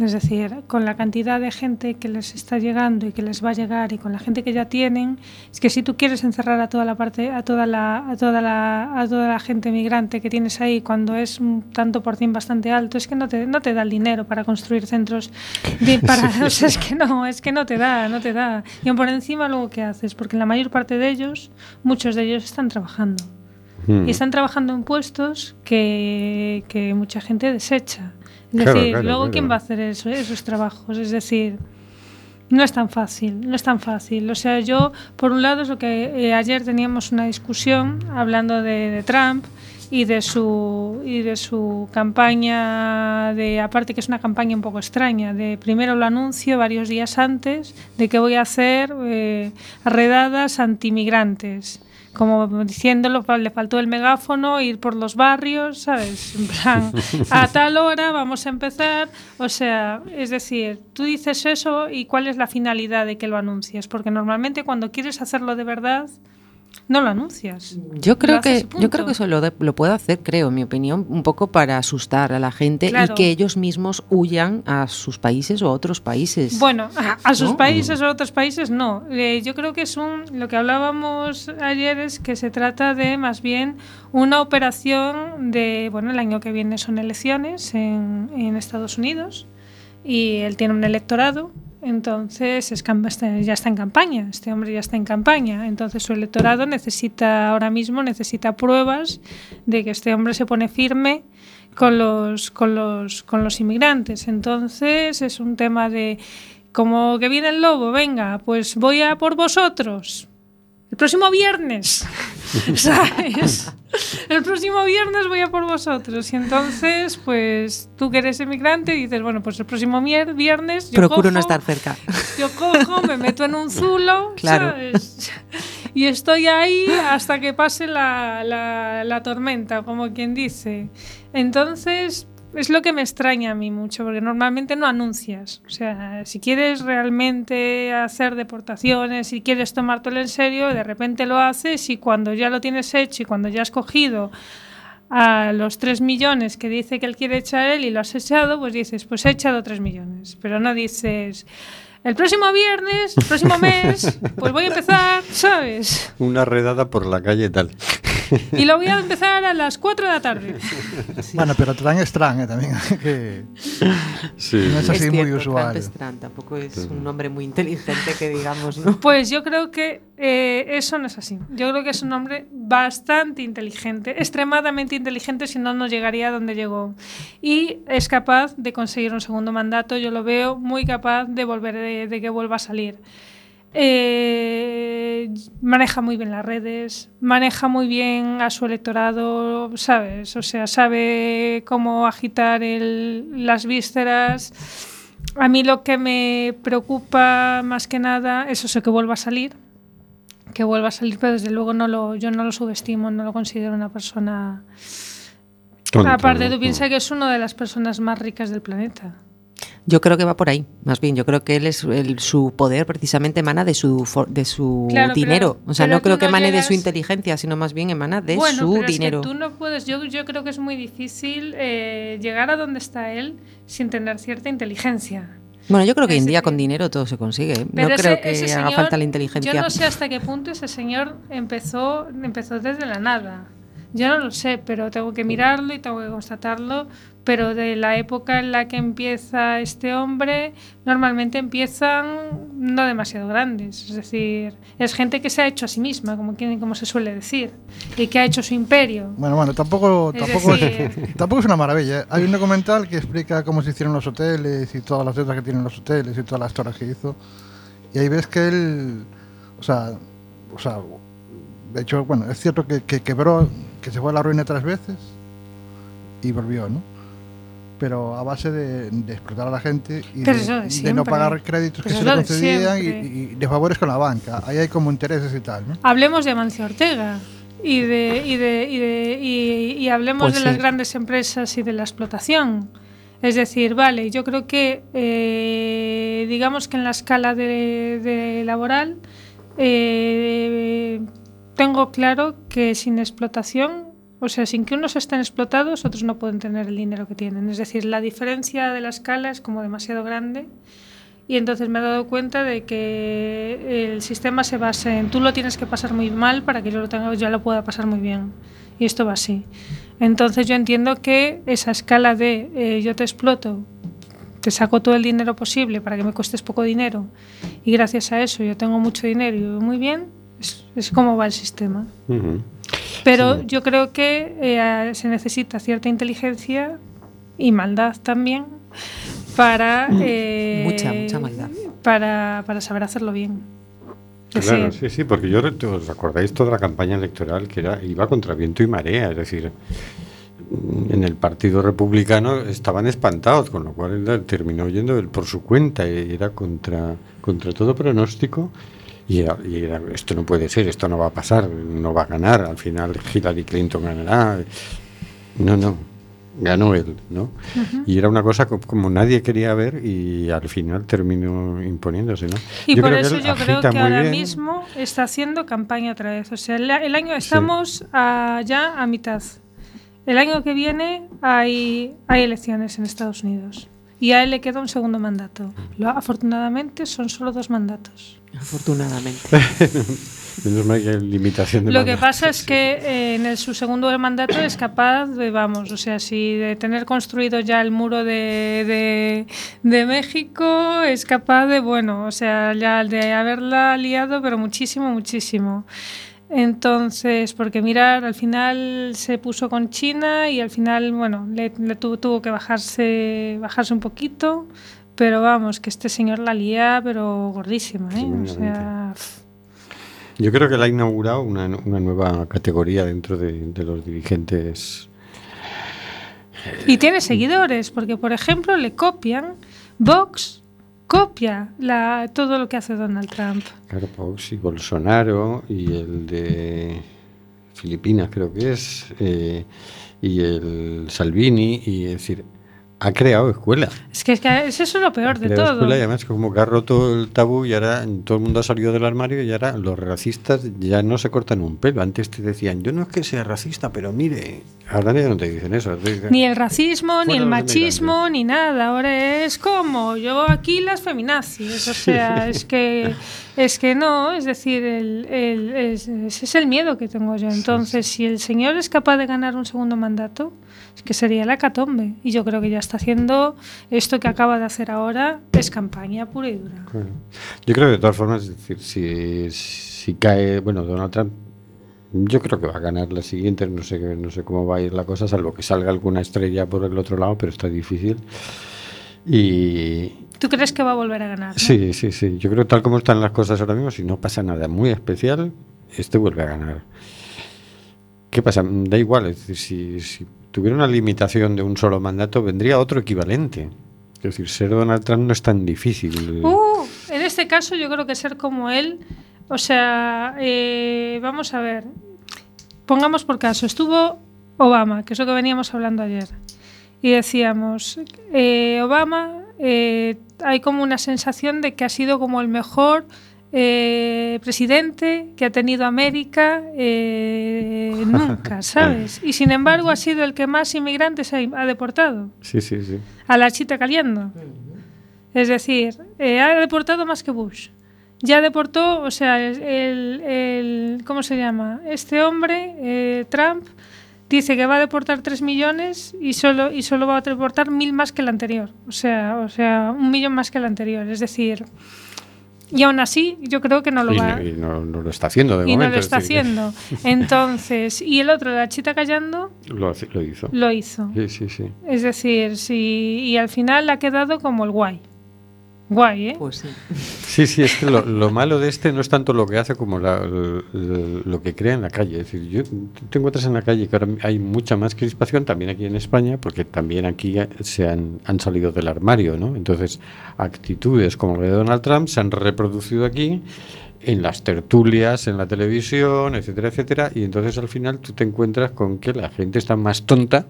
Es decir, con la cantidad de gente que les está llegando y que les va a llegar y con la gente que ya tienen, es que si tú quieres encerrar a toda la parte, a toda la, a toda la, a toda la gente migrante que tienes ahí cuando es un tanto por cien bastante alto, es que no te, no te da el dinero para construir centros de, para, o sea, es que no, es que no te da, no te da. Y por encima luego qué haces, porque la mayor parte de ellos, muchos de ellos están trabajando. Mm. Y están trabajando en puestos que, que mucha gente desecha. Claro, decir, claro, luego claro. quién va a hacer eso, esos trabajos. Es decir, no es tan fácil, no es tan fácil. O sea, yo, por un lado, es lo que eh, ayer teníamos una discusión hablando de, de Trump y de su y de su campaña de aparte que es una campaña un poco extraña de primero lo anuncio varios días antes de que voy a hacer eh, redadas antimigrantes como diciéndolo, le faltó el megáfono, ir por los barrios, ¿sabes? En plan, a tal hora vamos a empezar. O sea, es decir, tú dices eso y cuál es la finalidad de que lo anuncies, porque normalmente cuando quieres hacerlo de verdad, no lo anuncias. Yo creo que yo creo que eso lo, de- lo puedo hacer, creo, en mi opinión, un poco para asustar a la gente Claro. y que ellos mismos huyan a sus países o a otros países. Bueno, a, a sus ¿No? países o a otros países no. Eh, yo creo que es un. Lo que hablábamos ayer es que se trata de más bien una operación de. Bueno, el año que viene son elecciones en, en Estados Unidos y él tiene un electorado. Entonces es está- ya está en campaña, este hombre ya está en campaña, entonces su electorado necesita ahora mismo necesita pruebas de que este hombre se pone firme con los, con los, con los inmigrantes. Entonces es un tema de como que viene el lobo, venga, pues voy a por vosotros. El próximo viernes, ¿sabes? El próximo viernes voy a por vosotros. Y entonces, pues tú que eres inmigrante dices, bueno, pues el próximo viernes yo Procuro no cojo- estar cerca. yo cojo, me meto en un zulo, Claro. ¿sabes? Y estoy ahí hasta que pase la, la- la tormenta, como quien dice. Entonces, es lo que me extraña a mí mucho, porque normalmente no anuncias. O sea, si quieres realmente hacer deportaciones, si quieres tomártelo en serio, de repente lo haces y cuando ya lo tienes hecho y cuando ya has cogido a los 3 millones que dice que él quiere echar él y lo has echado, pues dices, pues he echado 3 millones. Pero no dices, el próximo viernes, el próximo mes, pues voy a empezar, ¿sabes? Una redada por la calle tal. Y lo voy a empezar a las 4 de la tarde. Bueno, pero Tran es Tran, eh, también. que Sí. no es así Es muy cierto, usual. Es Trump, tampoco es un hombre muy inteligente que digamos, ¿no? Pues yo creo que eh, eso no es así. Yo creo que es un hombre bastante inteligente, extremadamente inteligente, si no, no llegaría a donde llegó. Y es capaz de conseguir un segundo mandato, yo lo veo muy capaz de volver, de, de que vuelva a salir. Eh, maneja muy bien las redes, maneja muy bien a su electorado, ¿sabes? O sea, sabe cómo agitar el- las vísceras. A mí lo que me preocupa más que nada es eso que vuelva a salir, que vuelva a salir, pero desde luego no lo, yo no lo subestimo, no lo considero una persona. Aparte, tú piensas que es una de las personas más ricas del planeta. Yo creo que va por ahí, más bien. Yo creo que él es el- su poder precisamente emana de su de su Claro, pero- dinero. o sea, no creo que emane de su inteligencia, sino más bien emana de bueno, su pero dinero. es que tú no puedes. Yo, yo creo que es muy difícil eh, llegar a donde está él sin tener cierta inteligencia. Bueno, yo creo que hoy en día con dinero todo se consigue. ¿eh? Pero no ese- creo que haga falta la inteligencia. Yo no sé hasta qué punto ese señor empezó, empezó desde la nada. Yo no lo sé, pero tengo que mirarlo y tengo que constatarlo. Pero de la época en la que empieza este hombre, normalmente empiezan no demasiado grandes. Es decir, es gente que se ha hecho a sí misma, como, se suele decir, y que ha hecho su imperio. Bueno, bueno, tampoco, Es tampoco, decir- tampoco es una maravilla. ¿eh? Hay un documental que explica cómo se hicieron los hoteles y todas las deudas que tienen los hoteles y todas las torres que hizo. Y ahí ves que él, o sea, o sea de hecho, bueno, es cierto que, que quebró, que se fue a la ruina tres veces y volvió, ¿no? Pero a base de, de explotar a la gente y de, eso de de no pagar créditos que se le de concedían y, y de favores con la banca. Ahí hay como intereses y tal, ¿no? Hablemos de Amancio Ortega y, de, y, de, y, de, y, y hablemos Pues de sí. las grandes empresas y de la explotación. Es decir, vale, yo creo que eh, digamos que en la escala de, de laboral eh, tengo claro que sin explotación, o sea, sin que unos estén explotados, otros no pueden tener el dinero que tienen. Es decir, la diferencia de la escala es como demasiado grande y entonces me he dado cuenta de que el sistema se basa en tú lo tienes que pasar muy mal para que yo lo tenga, yo lo pueda pasar muy bien. Y esto va así. Entonces yo entiendo que esa escala de eh, yo te exploto, te saco todo el dinero posible para que me cuestes poco dinero y gracias a eso yo tengo mucho dinero y muy bien, es, es como va el sistema. Pero yo creo que eh, se necesita cierta inteligencia y maldad también para eh, Mucha, mucha maldad. para, para saber hacerlo bien. Claro, sí, sí, porque yo os acordáis toda la campaña electoral que era iba contra viento y marea, es decir, en el Partido Republicano estaban espantados, con lo cual él terminó yendo él por su cuenta y era contra contra todo pronóstico y era, y era, esto no puede ser, esto no va a pasar, no va a ganar, al final Hillary Clinton ganará. No, no, ganó él, ¿no? Y era una cosa co- como nadie quería ver y al final terminó imponiéndose, ¿no? y por eso yo creo que ahora bien. mismo está haciendo campaña otra vez. O sea, el, el año estamos a- ya a mitad. El año que viene hay, hay elecciones en Estados Unidos. Y a él le queda un segundo mandato. Lo- afortunadamente son solo dos mandatos. Afortunadamente. Menos mal que hay limitación de Lo que mandatos. pasa es que eh, en el, su segundo mandato es capaz de, vamos, o sea, si de tener construido ya el muro de, de, de México, es capaz de, bueno, o sea, ya de haberla liado, pero muchísimo, muchísimo. Entonces, porque mirar, al final se puso con China y al final, bueno, le, le tuvo, tuvo que bajarse, bajarse un poquito, pero vamos, que este señor la lía, pero gordísima, ¿eh? O sea, Yo creo que él ha inaugurado una, una nueva categoría dentro de, de los dirigentes. Y tiene seguidores, porque por ejemplo le copian, Vox copia la, todo lo que hace Donald Trump. Claro, y Bolsonaro y el de Filipinas creo que es, eh, y el Salvini, y es decir, ha creado escuela. Es que, es que es eso lo peor de creado todo. escuela y además como que ha roto el tabú y ahora todo el mundo ha salido del armario y ahora los racistas ya no se cortan un pelo. Antes te decían, yo no es que sea racista, pero mire, ahora ya no te dicen eso. Ni el racismo, ni el machismo, ni nada. Ahora es como yo aquí las feminazis. O sea, es que es que no, es decir, el, el- es- ese es el miedo que tengo yo. Entonces, si el señor es capaz de ganar un segundo mandato, es que sería la catombe. Y yo creo que ya está haciendo esto que acaba de hacer ahora, es campaña pura y dura. Yo creo que de todas formas, es decir, si, si cae, bueno, Donald Trump, yo creo que va a ganar la siguiente, no sé, no sé cómo va a ir la cosa, salvo que salga alguna estrella por el otro lado, pero está difícil. Y ¿Tú crees que va a volver a ganar? no? sí, sí, sí, yo creo que tal como están las cosas ahora mismo, si no pasa nada muy especial, este vuelve a ganar. ¿Qué pasa? Da igual, es decir, si, si tuviera una limitación de un solo mandato, vendría otro equivalente. Es decir, ser Donald Trump no es tan difícil. Uh, en este caso yo creo que ser como él, o sea, eh, vamos a ver, pongamos por caso, estuvo Obama, que es lo que veníamos hablando ayer, y decíamos, eh, Obama, eh, hay como una sensación de que ha sido como el mejor eh, presidente que ha tenido América eh, nunca, ¿sabes? Y sin embargo ha sido el que más inmigrantes ha, ha deportado Sí, sí, sí. a la chita caliendo. Es decir, eh, ha deportado más que Bush. Ya deportó, o sea, el, el- ¿cómo se llama? Este hombre, eh, Trump, dice que va a deportar 3 millones y solo, y solo va a deportar mil más que el anterior. O sea, o sea, un millón más que el anterior. Es decir, y aún así, yo creo que no lo Y, va no, y no- no lo está haciendo de y no momento. lo está que haciendo. Entonces, y el otro, la chita callando, Lo, lo hizo. lo hizo. Sí, sí, sí. Es decir, sí, y al final ha quedado como el guay. Guay, ¿eh? Pues sí. Sí, sí, es que lo, lo malo de este no es tanto lo que hace como la- lo que crea en la calle. Es decir, yo te encuentras en la calle que ahora hay mucha más crispación, también aquí en España, porque también aquí se han, han salido del armario, ¿no? Entonces, actitudes como la de Donald Trump se han reproducido aquí en las tertulias, en la televisión, etcétera, etcétera, y entonces al final tú te encuentras con que la gente está más tonta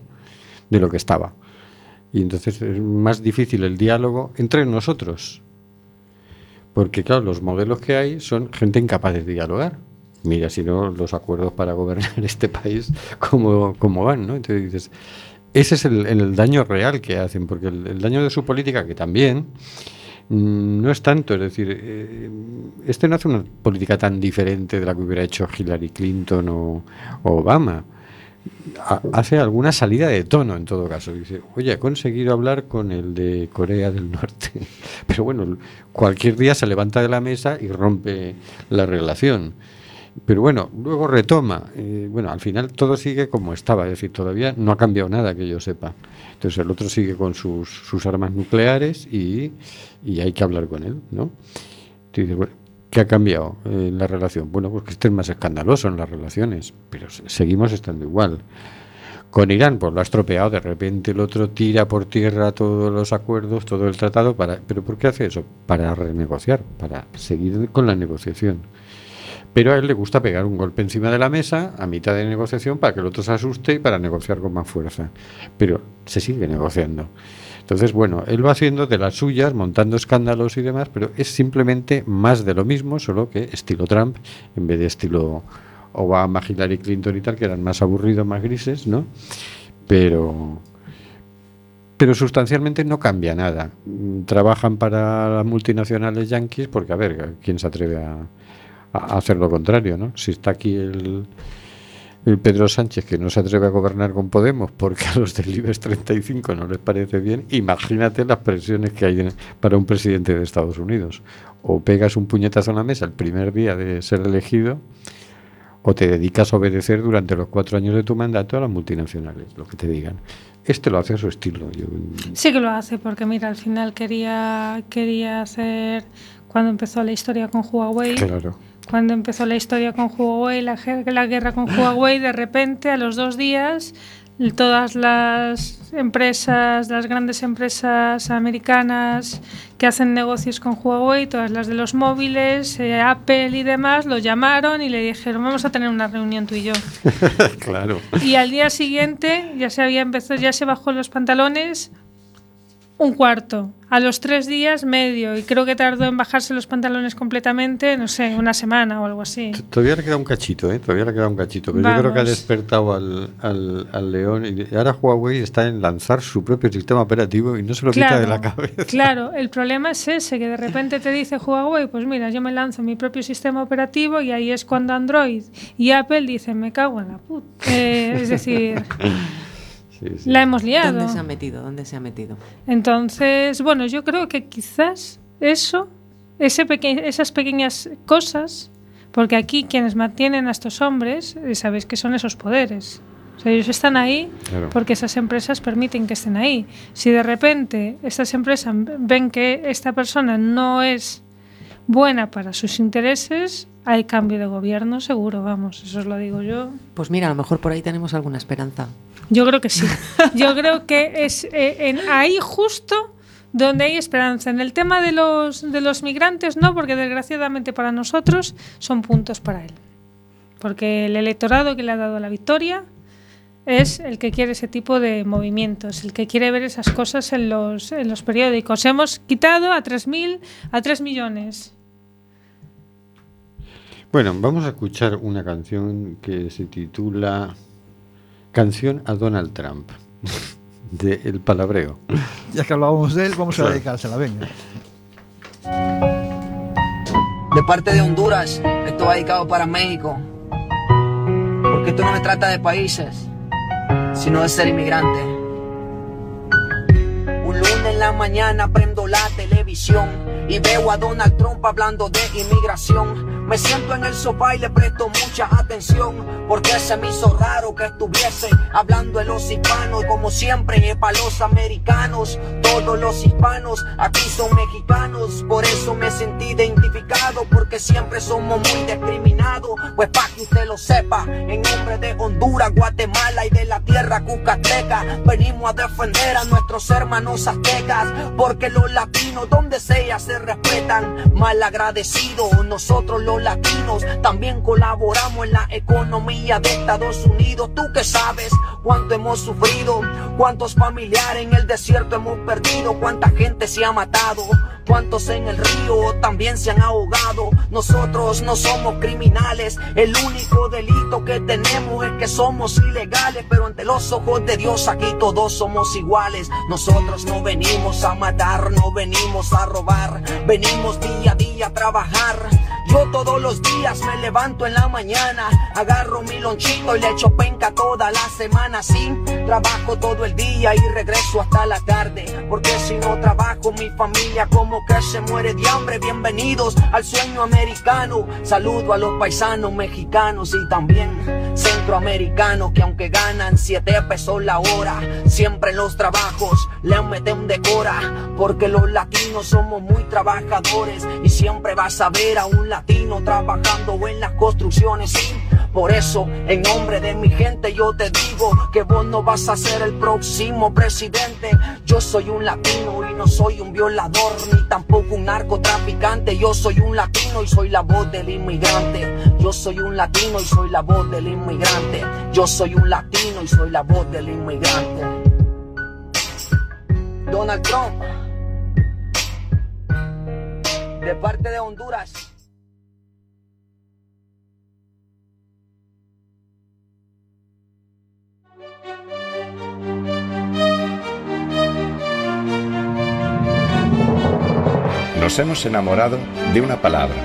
de lo que estaba. Y entonces es más difícil el diálogo entre nosotros. Porque, claro, los modelos que hay son gente incapaz de dialogar. Mira, si no, los acuerdos para gobernar este país, cómo, cómo van, ¿no? Entonces dices, ese es el, el daño real que hacen, porque el, daño de su política, que también, mm, no es tanto, es decir, eh, este no hace una política tan diferente de la que hubiera hecho Hillary Clinton o, Obama hace alguna salida de tono en todo caso. Dice, oye, he conseguido hablar con el de Corea del Norte. Pero bueno, cualquier día se levanta de la mesa y rompe la relación. Pero bueno, luego retoma. Eh, bueno, al final todo sigue como estaba, es decir, todavía no ha cambiado nada que yo sepa. Entonces el otro sigue con sus, sus armas nucleares y, y hay que hablar con él, ¿no? Dices, bueno, ¿qué ha cambiado en la relación? Bueno, pues que estés más escandaloso en las relaciones, pero se- seguimos estando igual. Con Irán, pues lo ha estropeado, de repente el otro tira por tierra todos los acuerdos, todo el tratado, para, ¿pero por qué hace eso? Para renegociar, para seguir con la negociación. Pero a él le gusta pegar un golpe encima de la mesa a mitad de negociación para que el otro se asuste y para negociar con más fuerza. Pero se sigue negociando. Entonces, bueno, él va haciendo de las suyas, montando escándalos y demás, pero es simplemente más de lo mismo, solo que estilo Trump, en vez de estilo Obama, Hillary Clinton y tal, que eran más aburridos, más grises, ¿no? Pero, pero sustancialmente no cambia nada. Trabajan para las multinacionales yanquis porque, a ver, ¿quién se atreve a, a hacer lo contrario, ¿no? Si está aquí el Pedro Sánchez que no se atreve a gobernar con Podemos porque a los del IBEX 35 no les parece bien, imagínate las presiones que hay en- para un presidente de Estados Unidos. O pegas un puñetazo en la mesa el primer día de ser elegido, o te dedicas a obedecer durante los cuatro años de tu mandato a las multinacionales, lo que te digan. Este lo hace a su estilo. Yo, Sí que lo hace, porque mira, al final quería, quería hacer, cuando empezó la historia con Huawei, claro. Cuando empezó la historia con Huawei, la, la guerra con Huawei, de repente, a los dos días, todas las empresas, las grandes empresas americanas que hacen negocios con Huawei, todas las de los móviles, eh, Apple y demás, lo llamaron y le dijeron, vamos a tener una reunión tú y yo. claro. Y al día siguiente ya se había empezado, ya se bajó los pantalones un cuarto. A los tres días, medio. Y creo que tardó en bajarse los pantalones completamente, no sé, una semana o algo así. T- Todavía le queda un cachito, ¿eh? Todavía le queda un cachito. Pero yo creo que ha despertado al, al, al león. Y ahora Huawei está en lanzar su propio sistema operativo y no se lo quita de la cabeza. claro, el problema es ese, que de repente te dice Huawei, pues mira, yo me lanzo mi propio sistema operativo y ahí es cuando Android y Apple dicen, me cago en la puta. Eh, es decir, Sí, sí. la hemos liado. ¿Dónde se ha metido? ¿Dónde se ha metido? Entonces, bueno, yo creo que quizás eso, ese peque- esas pequeñas cosas, porque aquí quienes mantienen a estos hombres, eh, sabéis que son esos poderes. O sea, ellos están ahí Claro. porque esas empresas permiten que estén ahí. Si de repente estas empresas ven que esta persona no es buena para sus intereses, hay cambio de gobierno seguro, vamos, eso os lo digo yo. Pues mira, a lo mejor por ahí tenemos alguna esperanza. Yo creo que sí. Yo creo que es eh, en ahí justo donde hay esperanza. En el tema de los, de los migrantes no, porque desgraciadamente para nosotros son puntos para él. Porque el electorado que le ha dado la victoria es el que quiere ese tipo de movimientos, el que quiere ver esas cosas en los, en los periódicos. Hemos quitado a 3.000, a 3 millones. Bueno, vamos a escuchar una canción que se titula Canción a Donald Trump, de El Palabreo. Ya que hablábamos de él, vamos a dedicársela, venga. De parte de Honduras, esto va dedicado para México. Porque esto no me trata de países, sino de ser inmigrante. Un lunes en la mañana prendo la televisión y veo a Donald Trump hablando de inmigración. Me siento en el sofá y le presto mucha atención porque se me hizo raro que estuviese hablando de los hispanos como siempre para los americanos. Todos los hispanos aquí son mexicanos, por eso me sentí identificado porque siempre somos muy discriminados. Pues para que usted lo sepa, en nombre de Honduras, Guatemala y de la tierra cucateca, venimos a defender a nuestros hermanos aztecas porque los latinos donde sea se respetan. Mal agradecidos, nosotros los latinos también colaboramos en la economía de Estados Unidos. Tú que sabes cuánto hemos sufrido, cuántos familiares en el desierto hemos perdido, cuánta gente se ha matado, cuántos en el río también se han ahogado. Nosotros no somos criminales, el único delito que tenemos es que somos ilegales, pero ante los ojos de Dios aquí todos somos iguales. Nosotros no venimos a matar, no venimos a robar, venimos día a día a trabajar. Yo todos los días me levanto en la mañana, agarro mi lonchito y le echo penca toda la semana. Sí, trabajo todo el día y regreso hasta la tarde, porque si no trabajo mi familia como que se muere de hambre. Bienvenidos al sueño americano. Saludo a los paisanos mexicanos y también centroamericanos que aunque ganan 7 pesos la hora, siempre los trabajos le meten decora, porque los latinos somos muy trabajadores y siempre vas a ver a un latino trabajando en las construcciones. Sí, por eso, en nombre de mi gente, yo te digo que vos no vas a ser el próximo presidente. Yo soy un latino y no soy un violador, ni tampoco un narcotraficante. Yo soy un latino y soy la voz del inmigrante. Yo soy un latino y soy la voz del inmigrante. Yo soy un latino y soy la voz del inmigrante. Donald Trump, de parte de Honduras. Nos hemos enamorado de una palabra,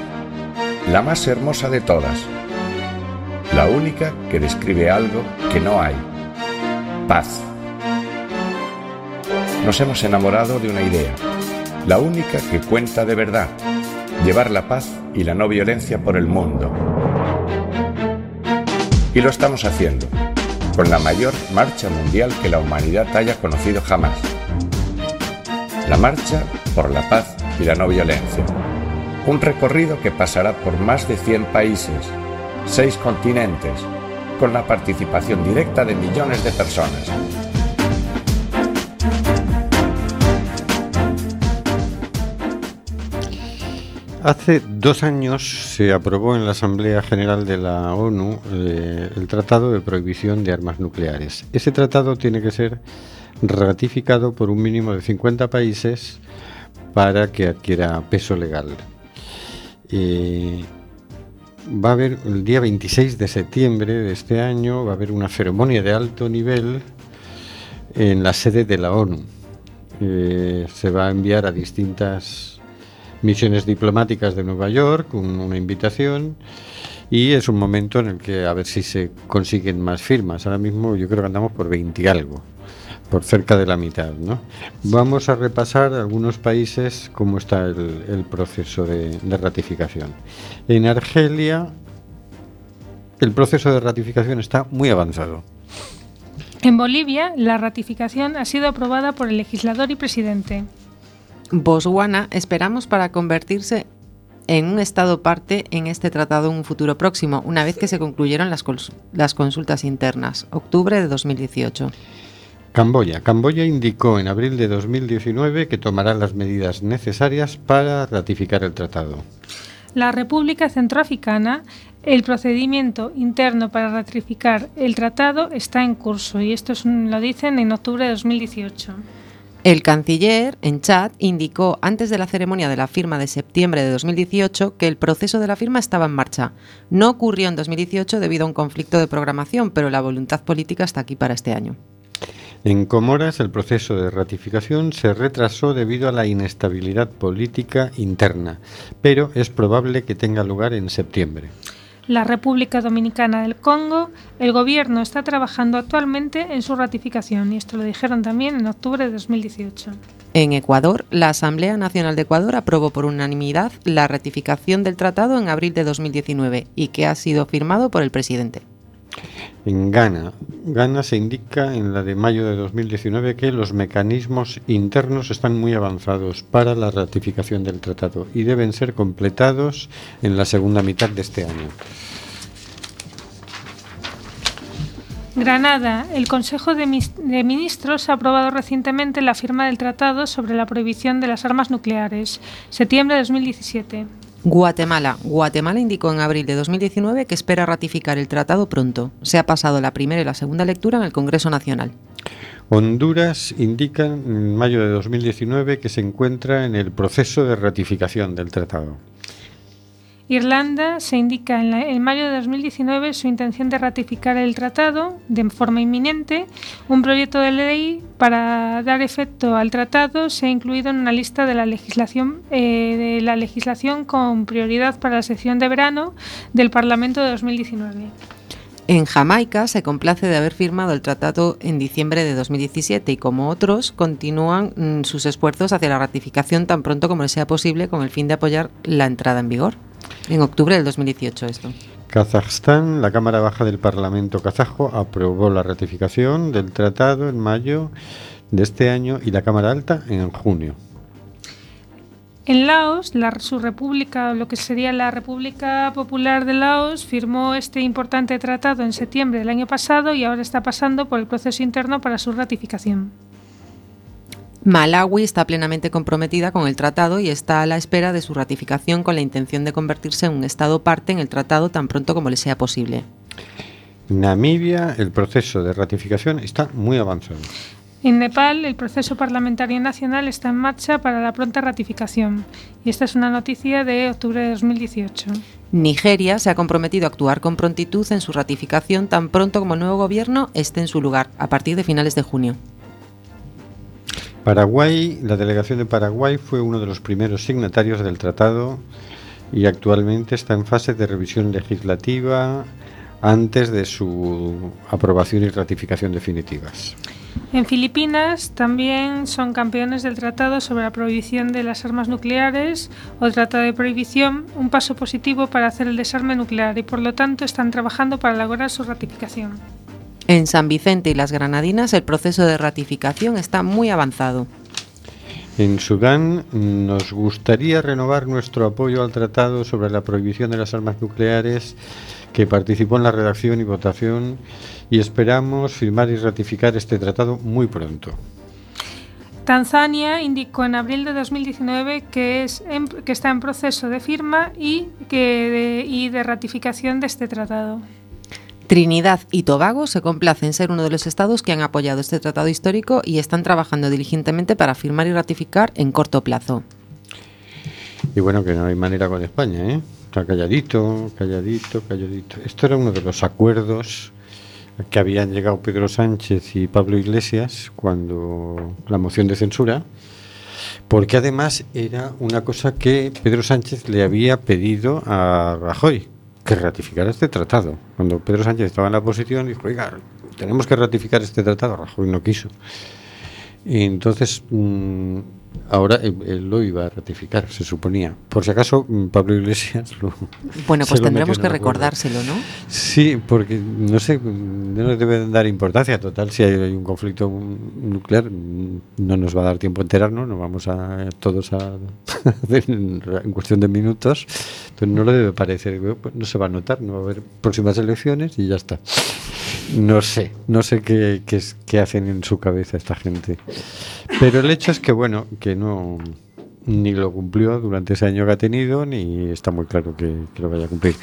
la más hermosa de todas, la única que describe algo que no hay, paz. Nos hemos enamorado de una idea, la única que cuenta de verdad, llevar la paz y la no violencia por el mundo. Y lo estamos haciendo, con la mayor marcha mundial que la humanidad haya conocido jamás. La marcha por la paz y la no violencia. Un recorrido que pasará por más de 100 países, 6 continentes, con la participación directa de millones de personas. Hace dos años se aprobó en la Asamblea General de la ONU eh, el Tratado de Prohibición de Armas Nucleares. Ese tratado tiene que ser ratificado por un mínimo de 50 países para que adquiera peso legal. Eh, va a haber el día 26 de septiembre de este año, va a haber una ceremonia de alto nivel en la sede de la ONU. Eh, se va a enviar a distintas misiones diplomáticas de Nueva York con una invitación y es un momento en el que a ver si se consiguen más firmas. Ahora mismo yo creo que andamos por 20 y algo por cerca de la mitad. ¿no? Vamos a repasar algunos países cómo está el, el proceso de, de, ratificación. En Argelia el proceso de ratificación está muy avanzado. En Bolivia la ratificación ha sido aprobada por el legislador y presidente. Botswana esperamos para convertirse en un Estado parte en este tratado en un futuro próximo, una vez que se concluyeron las, cons las consultas internas, octubre de 2018. Camboya. Camboya indicó en abril de 2019 que tomará las medidas necesarias para ratificar el tratado. La República Centroafricana, el procedimiento interno para ratificar el tratado está en curso y esto es, lo dicen en octubre de 2018. El canciller, en chat, indicó antes de la ceremonia de la firma de septiembre de 2018 que el proceso de la firma estaba en marcha. No ocurrió en 2018 debido a un conflicto de programación, pero la voluntad política está aquí para este año. En Comoras el proceso de ratificación se retrasó debido a la inestabilidad política interna, pero es probable que tenga lugar en septiembre. la República Dominicana del Congo, el gobierno está trabajando actualmente en su ratificación y esto lo dijeron también en octubre de 2018. En Ecuador, la Asamblea Nacional de Ecuador aprobó por unanimidad la ratificación del tratado en abril de 2019 y que ha sido firmado por el presidente. En Ghana, Ghana se indica en la de mayo de 2019 que los mecanismos internos están muy avanzados para la ratificación del tratado y deben ser completados en la segunda mitad de este año. Granada. El Consejo de, Ministros ha aprobado recientemente la firma del Tratado sobre la prohibición de las armas nucleares, septiembre de 2017. Guatemala. Guatemala indicó en abril de 2019 que espera ratificar el tratado pronto. Se ha pasado la primera y la segunda lectura en el Congreso Nacional. Honduras indica en mayo de 2019 que se encuentra en el proceso de ratificación del tratado. Irlanda se indica en, la, en, mayo de 2019 su intención de ratificar el tratado de forma inminente. Un proyecto de ley para dar efecto al tratado se ha incluido en una lista de la legislación, eh, de la legislación con prioridad para la sesión de verano del Parlamento de 2019. En Jamaica se complace de haber firmado el tratado en diciembre de 2017 y como otros continúan mm, sus esfuerzos hacia la ratificación tan pronto como les sea posible con el fin de apoyar la entrada en vigor. En octubre del 2018 esto. Kazajstán, la Cámara Baja del Parlamento kazajo aprobó la ratificación del tratado en mayo de este año y la Cámara Alta en junio. En Laos, la, su república, lo que sería la República Popular de Laos, firmó este importante tratado en septiembre del año pasado y ahora está pasando por el proceso interno para su ratificación. Malawi está plenamente comprometida con el tratado y está a la espera de su ratificación con la intención de convertirse en un Estado parte en el tratado tan pronto como le sea posible. Namibia, el proceso de ratificación está muy avanzado. En Nepal, el proceso parlamentario nacional está en marcha para la pronta ratificación. Y esta es una noticia de octubre de 2018. Nigeria se ha comprometido a actuar con prontitud en su ratificación tan pronto como el nuevo gobierno esté en su lugar, a partir de finales de junio. Paraguay, la delegación de Paraguay fue uno de los primeros signatarios del tratado y actualmente está en fase de revisión legislativa antes de su aprobación y ratificación definitivas. En Filipinas también son campeones del Tratado sobre la Prohibición de las Armas Nucleares o Tratado de Prohibición, un paso positivo para hacer el desarme nuclear y por lo tanto están trabajando para lograr su ratificación. En San Vicente y las Granadinas el proceso de ratificación está muy avanzado. En Sudán nos gustaría renovar nuestro apoyo al Tratado sobre la Prohibición de las Armas Nucleares que participó en la redacción y votación y esperamos firmar y ratificar este tratado muy pronto. Tanzania indicó en abril de 2019 que, es en, que está en proceso de firma y, que de, y de ratificación de este tratado. Trinidad y Tobago se complacen ser uno de los estados que han apoyado este tratado histórico y están trabajando diligentemente para firmar y ratificar en corto plazo. Y bueno, que no hay manera con España, ¿eh? Está calladito, calladito, calladito. Esto era uno de los acuerdos que habían llegado Pedro Sánchez y Pablo Iglesias cuando la moción de censura, porque además era una cosa que Pedro Sánchez le había pedido a Rajoy, que ratificara este tratado. Cuando Pedro Sánchez estaba en la oposición, dijo, oiga, tenemos que ratificar este tratado, Rajoy no quiso. Y entonces, mmm, ahora él, él, lo iba a ratificar, se suponía. Por si acaso, Pablo Iglesias lo. Bueno, pues tendremos que recordárselo, ¿no? Sí, porque no sé, no deben dar importancia. Total, si hay un conflicto nuclear, no nos va a dar tiempo a enterarnos, nos vamos a todos a en cuestión de minutos. Entonces, no le debe parecer, no se va a notar, no va a haber próximas elecciones y ya está. No sé, no sé qué, qué, qué hacen en su cabeza esta gente. Pero el hecho es que, bueno, que no ni lo cumplió durante ese año que ha tenido, ni está muy claro que, lo vaya a cumplir.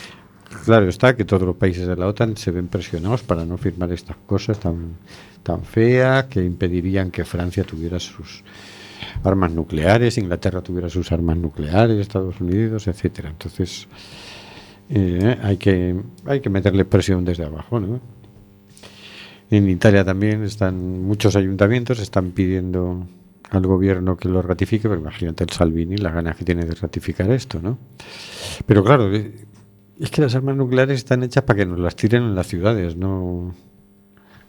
Claro está que todos los países de la OTAN se ven presionados para no firmar estas cosas tan, tan feas que impedirían que Francia tuviera sus armas nucleares, Inglaterra tuviera sus armas nucleares, Estados Unidos, etcétera. Entonces eh, hay que hay que meterle presión desde abajo, ¿no? En Italia también están muchos ayuntamientos están pidiendo al gobierno que lo ratifique, pero imagínate el Salvini, las ganas que tiene de ratificar esto, ¿no? Pero claro, Es que las armas nucleares están hechas para que nos las tiren en las ciudades, no,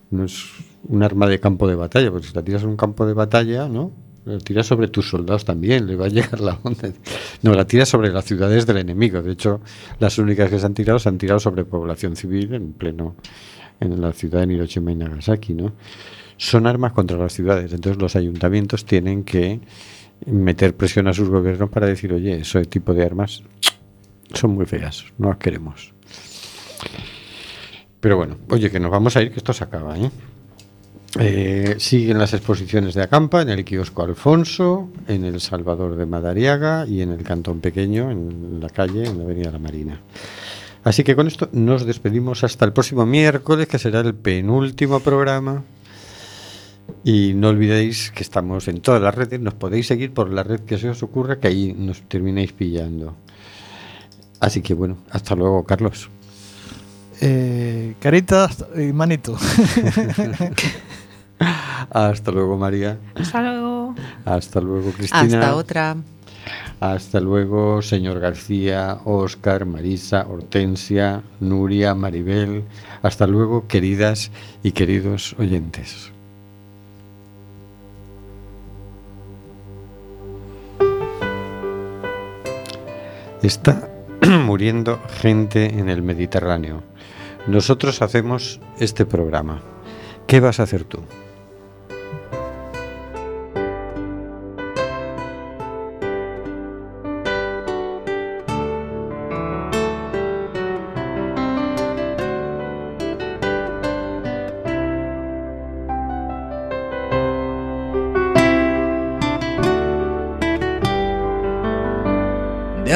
no es un arma de campo de batalla, porque si la tiras en un campo de batalla, ¿no? La tiras sobre tus soldados también, le va a llegar la onda. No, la tiras sobre las ciudades del enemigo. De hecho, las únicas que se han tirado se han tirado sobre población civil en pleno, en la ciudad de Hiroshima y Nagasaki, ¿no? Son armas contra las ciudades, entonces los ayuntamientos tienen que meter presión a sus gobiernos para decir, oye, ese tipo de armas son muy feas, no las queremos. Pero bueno, oye, que nos vamos a ir, que esto se acaba, ¿eh? Eh, siguen las exposiciones de Acampa en el kiosco Alfonso, en el Salvador de Madariaga y en el Cantón Pequeño, en la calle, en la Avenida La Marina. Así que con esto nos despedimos hasta el próximo miércoles, que será el penúltimo programa. Y no olvidéis que estamos en todas las redes, nos podéis seguir por la red que se os ocurra, que ahí nos terminéis pillando. Así que bueno, hasta luego, Carlos. Eh, caritas y manito. Hasta luego, María. Hasta luego. Hasta luego, Cristina. Hasta otra. Hasta luego, señor García, Oscar, Marisa, Hortensia, Nuria, Maribel. Hasta luego, queridas y queridos oyentes. Está muriendo gente en el Mediterráneo. Nosotros hacemos este programa. ¿Qué vas a hacer tú?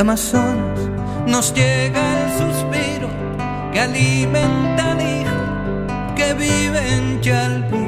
Amazonas nos llega el suspiro que alimenta al hijo que vive en Chalpí.